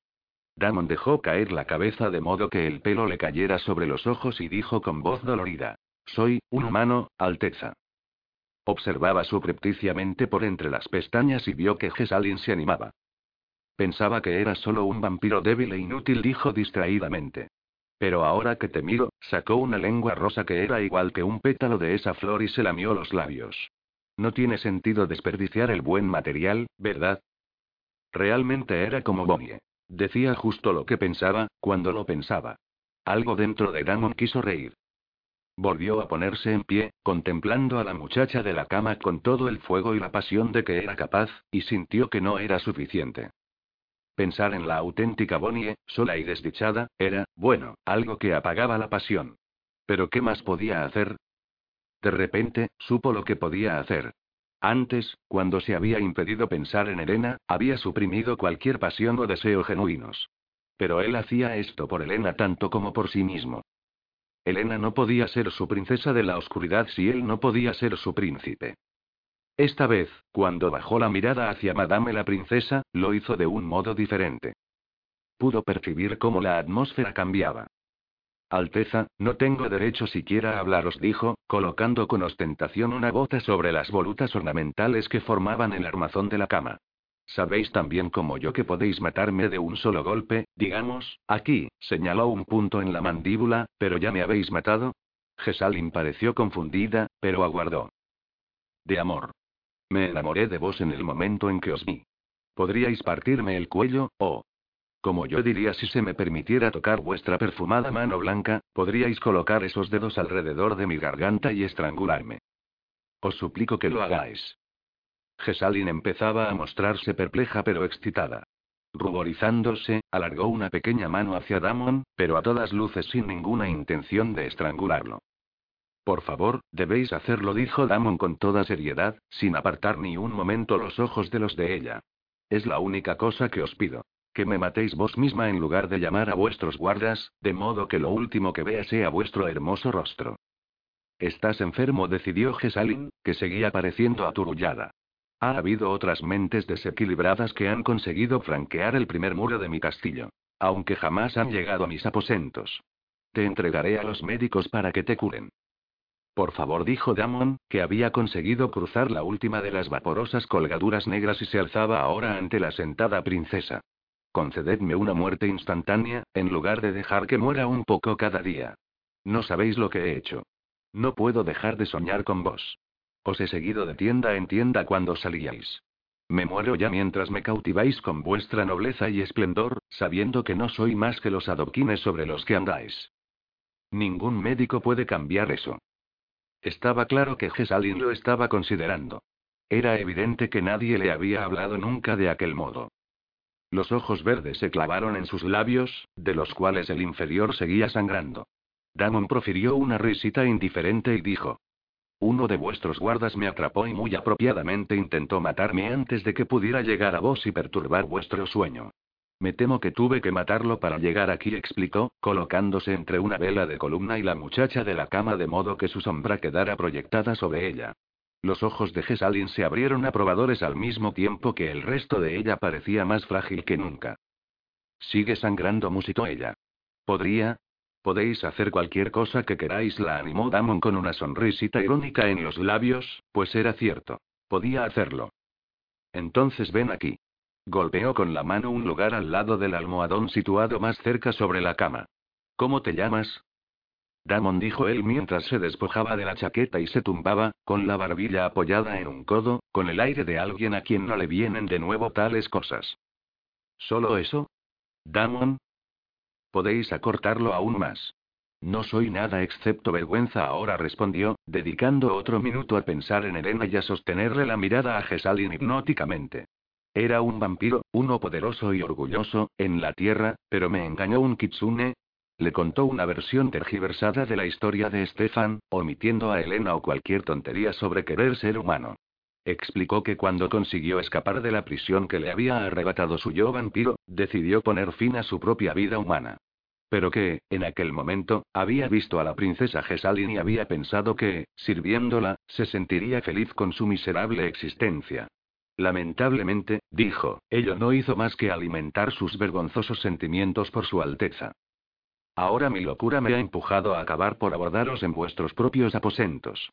Damon dejó caer la cabeza de modo que el pelo le cayera sobre los ojos y dijo con voz dolorida. Soy un humano, Alteza. Observaba subrepticiamente por entre las pestañas y vio que Gesalin se animaba. Pensaba que era solo un vampiro débil e inútil, dijo distraídamente. Pero ahora que te miro, sacó una lengua rosa que era igual que un pétalo de esa flor y se lamió los labios. No tiene sentido desperdiciar el buen material, ¿verdad? Realmente era como Bonnie. Decía justo lo que pensaba, cuando lo pensaba. Algo dentro de Damon quiso reír. Volvió a ponerse en pie, contemplando a la muchacha de la cama con todo el fuego y la pasión de que era capaz, y sintió que no era suficiente. Pensar en la auténtica Bonnie, sola y desdichada, era, bueno, algo que apagaba la pasión. Pero ¿qué más podía hacer? De repente, supo lo que podía hacer. Antes, cuando se había impedido pensar en Elena, había suprimido cualquier pasión o deseo genuinos. Pero él hacía esto por Elena tanto como por sí mismo. Elena no podía ser su princesa de la oscuridad si él no podía ser su príncipe. Esta vez, cuando bajó la mirada hacia Madame la princesa, lo hizo de un modo diferente. Pudo percibir cómo la atmósfera cambiaba. Alteza, no tengo derecho siquiera a hablaros, dijo, colocando con ostentación una bota sobre las volutas ornamentales que formaban el armazón de la cama. Sabéis también como yo que podéis matarme de un solo golpe, digamos, aquí, señaló un punto en la mandíbula, pero ya me habéis matado. Gesalin pareció confundida, pero aguardó. De amor. Me enamoré de vos en el momento en que os vi. Podríais partirme el cuello, o... Como yo diría si se me permitiera tocar vuestra perfumada mano blanca, podríais colocar esos dedos alrededor de mi garganta y estrangularme. Os suplico que lo hagáis. Gesalin empezaba a mostrarse perpleja pero excitada. Ruborizándose, alargó una pequeña mano hacia Damon, pero a todas luces sin ninguna intención de estrangularlo. Por favor, debéis hacerlo, dijo Damon con toda seriedad, sin apartar ni un momento los ojos de los de ella. Es la única cosa que os pido. Que me matéis vos misma en lugar de llamar a vuestros guardas, de modo que lo último que vea sea vuestro hermoso rostro. Estás enfermo, decidió Gesalin, que seguía pareciendo aturullada. Ha habido otras mentes desequilibradas que han conseguido franquear el primer muro de mi castillo. Aunque jamás han llegado a mis aposentos. Te entregaré a los médicos para que te curen. Por favor, dijo Damon, que había conseguido cruzar la última de las vaporosas colgaduras negras y se alzaba ahora ante la sentada princesa. Concededme una muerte instantánea, en lugar de dejar que muera un poco cada día. No sabéis lo que he hecho. No puedo dejar de soñar con vos. Os he seguido de tienda en tienda cuando salíais. Me muero ya mientras me cautiváis con vuestra nobleza y esplendor, sabiendo que no soy más que los adoquines sobre los que andáis. Ningún médico puede cambiar eso. Estaba claro que Gesalin lo estaba considerando. Era evidente que nadie le había hablado nunca de aquel modo. Los ojos verdes se clavaron en sus labios, de los cuales el inferior seguía sangrando. Damon profirió una risita indiferente y dijo. Uno de vuestros guardas me atrapó y muy apropiadamente intentó matarme antes de que pudiera llegar a vos y perturbar vuestro sueño. Me temo que tuve que matarlo para llegar aquí, explicó, colocándose entre una vela de columna y la muchacha de la cama de modo que su sombra quedara proyectada sobre ella. Los ojos de Gesalin se abrieron aprobadores al mismo tiempo que el resto de ella parecía más frágil que nunca. Sigue sangrando, musitó ella. ¿Podría? Podéis hacer cualquier cosa que queráis, la animó Damon con una sonrisita irónica en los labios, pues era cierto. Podía hacerlo. Entonces ven aquí. Golpeó con la mano un lugar al lado del almohadón situado más cerca sobre la cama. ¿Cómo te llamas? Damon dijo él mientras se despojaba de la chaqueta y se tumbaba, con la barbilla apoyada en un codo, con el aire de alguien a quien no le vienen de nuevo tales cosas. ¿Solo eso? Damon. Podéis acortarlo aún más. No soy nada excepto vergüenza ahora, respondió, dedicando otro minuto a pensar en Elena y a sostenerle la mirada a Gesalin hipnóticamente. Era un vampiro, uno poderoso y orgulloso, en la tierra, pero me engañó un kitsune, le contó una versión tergiversada de la historia de Stefan, omitiendo a Elena o cualquier tontería sobre querer ser humano. Explicó que cuando consiguió escapar de la prisión que le había arrebatado su yo vampiro, decidió poner fin a su propia vida humana. Pero que, en aquel momento, había visto a la princesa Gesalin y había pensado que, sirviéndola, se sentiría feliz con su miserable existencia. Lamentablemente, dijo, ello no hizo más que alimentar sus vergonzosos sentimientos por su Alteza. Ahora mi locura me ha empujado a acabar por abordaros en vuestros propios aposentos.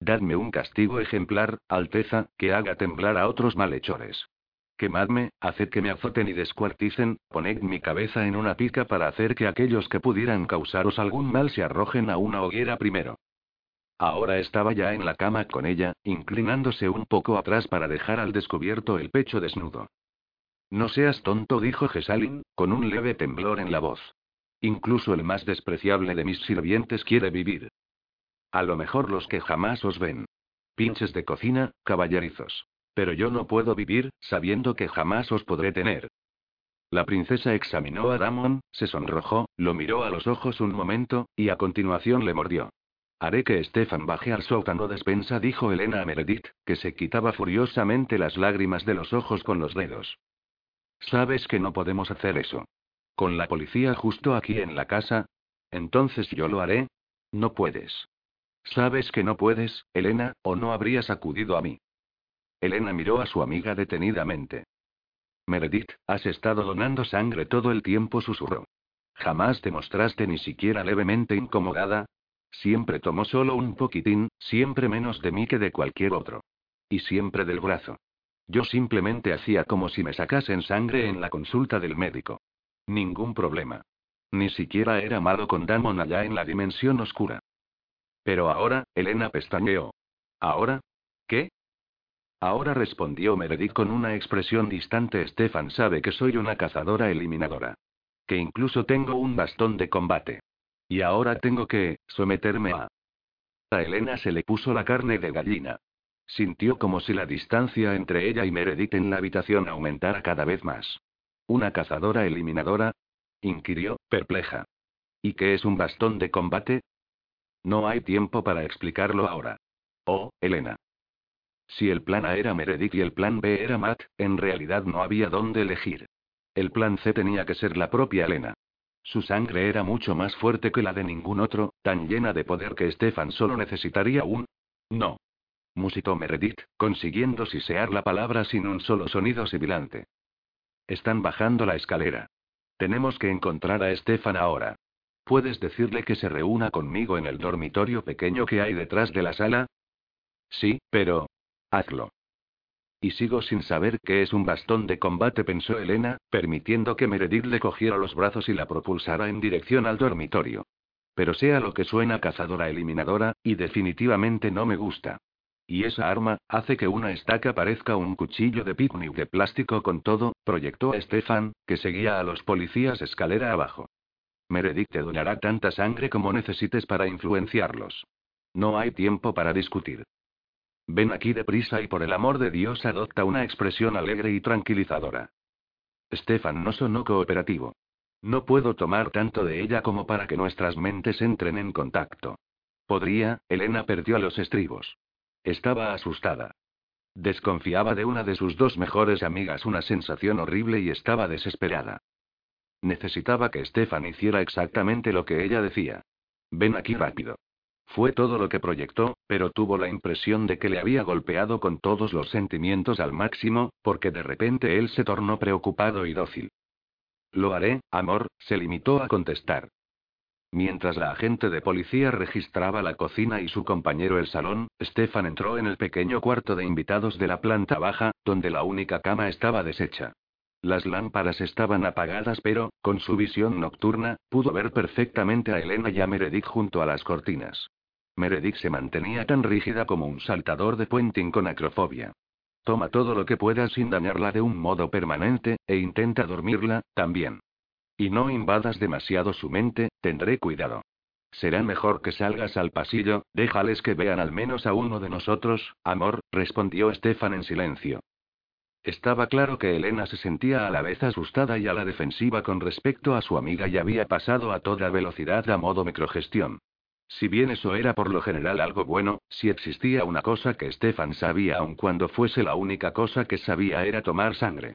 Dadme un castigo ejemplar, Alteza, que haga temblar a otros malhechores. Quemadme, haced que me azoten y descuarticen, poned mi cabeza en una pica para hacer que aquellos que pudieran causaros algún mal se arrojen a una hoguera primero. Ahora estaba ya en la cama con ella, inclinándose un poco atrás para dejar al descubierto el pecho desnudo. No seas tonto, dijo Gesalin, con un leve temblor en la voz. Incluso el más despreciable de mis sirvientes quiere vivir. A lo mejor los que jamás os ven. Pinches de cocina, caballerizos. Pero yo no puedo vivir, sabiendo que jamás os podré tener. La princesa examinó a Damon, se sonrojó, lo miró a los ojos un momento, y a continuación le mordió. Haré que Stefan baje al sótano despensa, dijo Elena a Meredith, que se quitaba furiosamente las lágrimas de los ojos con los dedos. Sabes que no podemos hacer eso. ¿Con la policía justo aquí en la casa? Entonces yo lo haré. No puedes. Sabes que no puedes, Elena, o no habrías acudido a mí. Elena miró a su amiga detenidamente. Meredith, has estado donando sangre todo el tiempo, susurró. Jamás te mostraste ni siquiera levemente incomodada. Siempre tomó solo un poquitín, siempre menos de mí que de cualquier otro. Y siempre del brazo. Yo simplemente hacía como si me sacasen sangre en la consulta del médico. Ningún problema. Ni siquiera era malo con Damon allá en la dimensión oscura. Pero ahora, Elena pestañeó. ¿Ahora? ¿Qué? Ahora respondió Meredith con una expresión distante. Stefan sabe que soy una cazadora eliminadora. Que incluso tengo un bastón de combate. Y ahora tengo que, someterme a... A Elena se le puso la carne de gallina. Sintió como si la distancia entre ella y Meredith en la habitación aumentara cada vez más. ¿Una cazadora eliminadora? inquirió, perpleja. ¿Y qué es un bastón de combate? No hay tiempo para explicarlo ahora. Oh, Elena. Si el plan A era Meredith y el plan B era Matt, en realidad no había dónde elegir. El plan C tenía que ser la propia Elena. Su sangre era mucho más fuerte que la de ningún otro, tan llena de poder que Stefan solo necesitaría un... No. Musitó Meredith, consiguiendo sisear la palabra sin un solo sonido sibilante. Están bajando la escalera. Tenemos que encontrar a Estefan ahora. ¿Puedes decirle que se reúna conmigo en el dormitorio pequeño que hay detrás de la sala? Sí, pero... Hazlo. Y sigo sin saber qué es un bastón de combate, pensó Elena, permitiendo que Meredith le cogiera los brazos y la propulsara en dirección al dormitorio. Pero sea lo que suena cazadora eliminadora, y definitivamente no me gusta. Y esa arma, hace que una estaca parezca un cuchillo de picnic de plástico con todo, proyectó a Stefan, que seguía a los policías escalera abajo. Meredith te donará tanta sangre como necesites para influenciarlos. No hay tiempo para discutir. Ven aquí deprisa y por el amor de Dios adopta una expresión alegre y tranquilizadora. Stefan no sonó cooperativo. No puedo tomar tanto de ella como para que nuestras mentes entren en contacto. Podría, Elena perdió los estribos. Estaba asustada. Desconfiaba de una de sus dos mejores amigas, una sensación horrible y estaba desesperada. Necesitaba que Stefan hiciera exactamente lo que ella decía. Ven aquí rápido. Fue todo lo que proyectó, pero tuvo la impresión de que le había golpeado con todos los sentimientos al máximo, porque de repente él se tornó preocupado y dócil. Lo haré, amor, se limitó a contestar. Mientras la agente de policía registraba la cocina y su compañero el salón, Stefan entró en el pequeño cuarto de invitados de la planta baja, donde la única cama estaba deshecha. Las lámparas estaban apagadas, pero, con su visión nocturna, pudo ver perfectamente a Elena y a Meredith junto a las cortinas. Meredith se mantenía tan rígida como un saltador de puenting con acrofobia. Toma todo lo que puedas sin dañarla de un modo permanente, e intenta dormirla, también. Y no invadas demasiado su mente, tendré cuidado. Será mejor que salgas al pasillo, déjales que vean al menos a uno de nosotros, amor, respondió Stefan en silencio. Estaba claro que Elena se sentía a la vez asustada y a la defensiva con respecto a su amiga y había pasado a toda velocidad a modo microgestión. Si bien eso era por lo general algo bueno, si existía una cosa que Stefan sabía aun cuando fuese la única cosa que sabía era tomar sangre.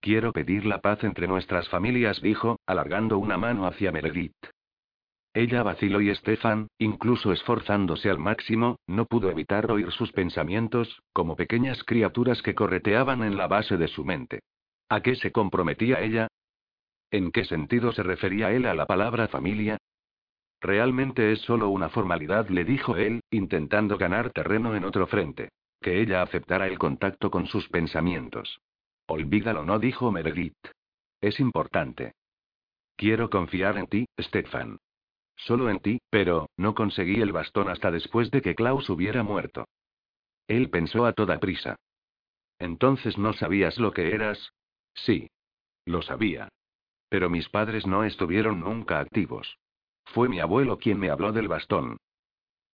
Quiero pedir la paz entre nuestras familias, dijo, alargando una mano hacia Meredith. Ella vaciló y Stefan, incluso esforzándose al máximo, no pudo evitar oír sus pensamientos, como pequeñas criaturas que correteaban en la base de su mente. ¿A qué se comprometía ella? ¿En qué sentido se refería él a la palabra familia? Realmente es solo una formalidad, le dijo él, intentando ganar terreno en otro frente. Que ella aceptara el contacto con sus pensamientos. Olvídalo, no dijo Meredith. Es importante. Quiero confiar en ti, Stefan. Solo en ti, pero, no conseguí el bastón hasta después de que Klaus hubiera muerto. Él pensó a toda prisa. Entonces no sabías lo que eras. Sí. Lo sabía. Pero mis padres no estuvieron nunca activos. Fue mi abuelo quien me habló del bastón.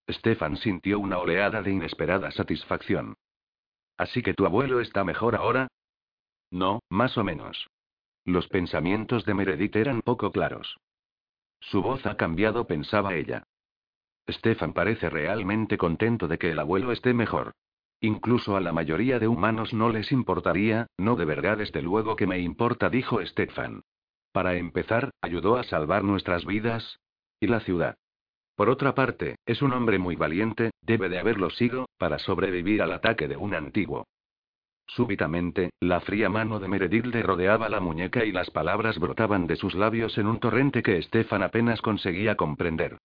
Stefan sintió una oleada de inesperada satisfacción. ¿Así que tu abuelo está mejor ahora? No, más o menos. Los pensamientos de Meredith eran poco claros. Su voz ha cambiado, pensaba ella. Stefan parece realmente contento de que el abuelo esté mejor. Incluso a la mayoría de humanos no les importaría, no de verdad desde luego que me importa, dijo Stefan. Para empezar, ayudó a salvar nuestras vidas. Y la ciudad. Por otra parte, es un hombre muy valiente, debe de haberlo sido, para sobrevivir al ataque de un antiguo. Súbitamente, la fría mano de Meredith le rodeaba la muñeca y las palabras brotaban de sus labios en un torrente que Stefan apenas conseguía comprender.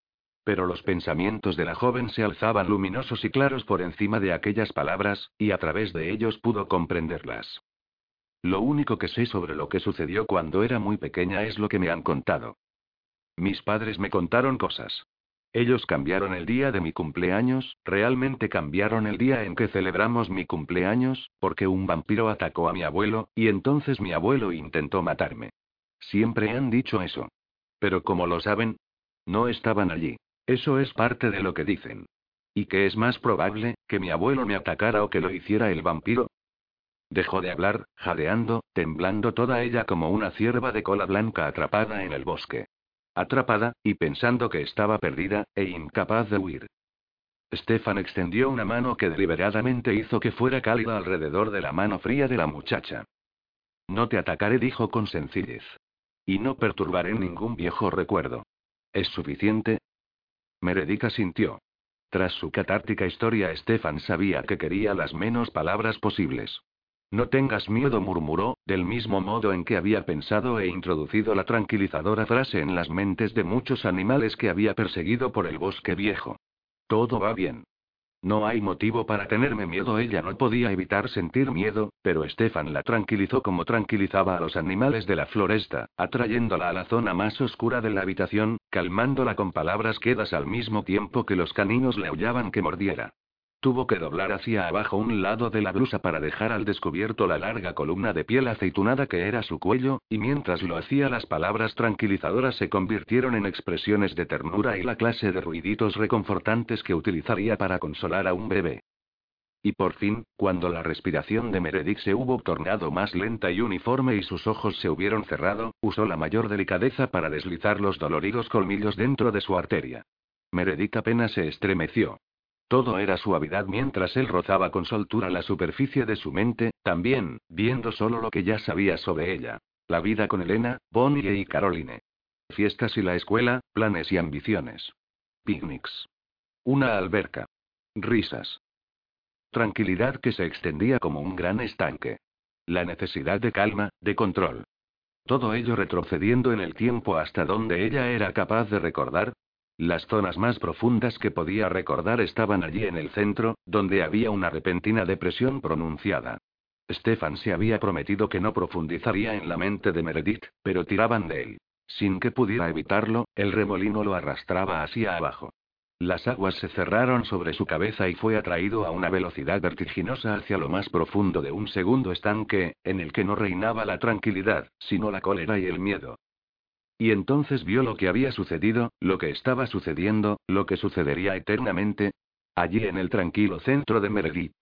Pero los pensamientos de la joven se alzaban luminosos y claros por encima de aquellas palabras, y a través de ellos pudo comprenderlas. Lo único que sé sobre lo que sucedió cuando era muy pequeña es lo que me han contado. Mis padres me contaron cosas. Ellos cambiaron el día de mi cumpleaños, realmente cambiaron el día en que celebramos mi cumpleaños, porque un vampiro atacó a mi abuelo, y entonces mi abuelo intentó matarme. Siempre han dicho eso. Pero como lo saben, no estaban allí. Eso es parte de lo que dicen. ¿Y qué es más probable, que mi abuelo me atacara o que lo hiciera el vampiro? Dejó de hablar, jadeando, temblando toda ella como una cierva de cola blanca atrapada en el bosque atrapada, y pensando que estaba perdida, e incapaz de huir. Stefan extendió una mano que deliberadamente hizo que fuera cálida alrededor de la mano fría de la muchacha. No te atacaré, dijo con sencillez. Y no perturbaré ningún viejo recuerdo. ¿Es suficiente? Meredica sintió. Tras su catártica historia, Stefan sabía que quería las menos palabras posibles. No tengas miedo, murmuró, del mismo modo en que había pensado e introducido la tranquilizadora frase en las mentes de muchos animales que había perseguido por el bosque viejo. Todo va bien. No hay motivo para tenerme miedo. Ella no podía evitar sentir miedo, pero Stefan la tranquilizó como tranquilizaba a los animales de la floresta, atrayéndola a la zona más oscura de la habitación, calmándola con palabras quedas al mismo tiempo que los caninos le aullaban que mordiera. Tuvo que doblar hacia abajo un lado de la blusa para dejar al descubierto la larga columna de piel aceitunada que era su cuello, y mientras lo hacía las palabras tranquilizadoras se convirtieron en expresiones de ternura y la clase de ruiditos reconfortantes que utilizaría para consolar a un bebé. Y por fin, cuando la respiración de Meredith se hubo tornado más lenta y uniforme y sus ojos se hubieron cerrado, usó la mayor delicadeza para deslizar los doloridos colmillos dentro de su arteria. Meredith apenas se estremeció. Todo era suavidad mientras él rozaba con soltura la superficie de su mente, también, viendo solo lo que ya sabía sobre ella. La vida con Elena, Bonnie y Caroline. Fiestas y la escuela, planes y ambiciones. Picnics. Una alberca. Risas. Tranquilidad que se extendía como un gran estanque. La necesidad de calma, de control. Todo ello retrocediendo en el tiempo hasta donde ella era capaz de recordar, las zonas más profundas que podía recordar estaban allí en el centro, donde había una repentina depresión pronunciada. Stefan se había prometido que no profundizaría en la mente de Meredith, pero tiraban de él. Sin que pudiera evitarlo, el remolino lo arrastraba hacia abajo. Las aguas se cerraron sobre su cabeza y fue atraído a una velocidad vertiginosa hacia lo más profundo de un segundo estanque, en el que no reinaba la tranquilidad, sino la cólera y el miedo. Y entonces vio lo que había sucedido, lo que estaba sucediendo, lo que sucedería eternamente. Allí en el tranquilo centro de Meredith,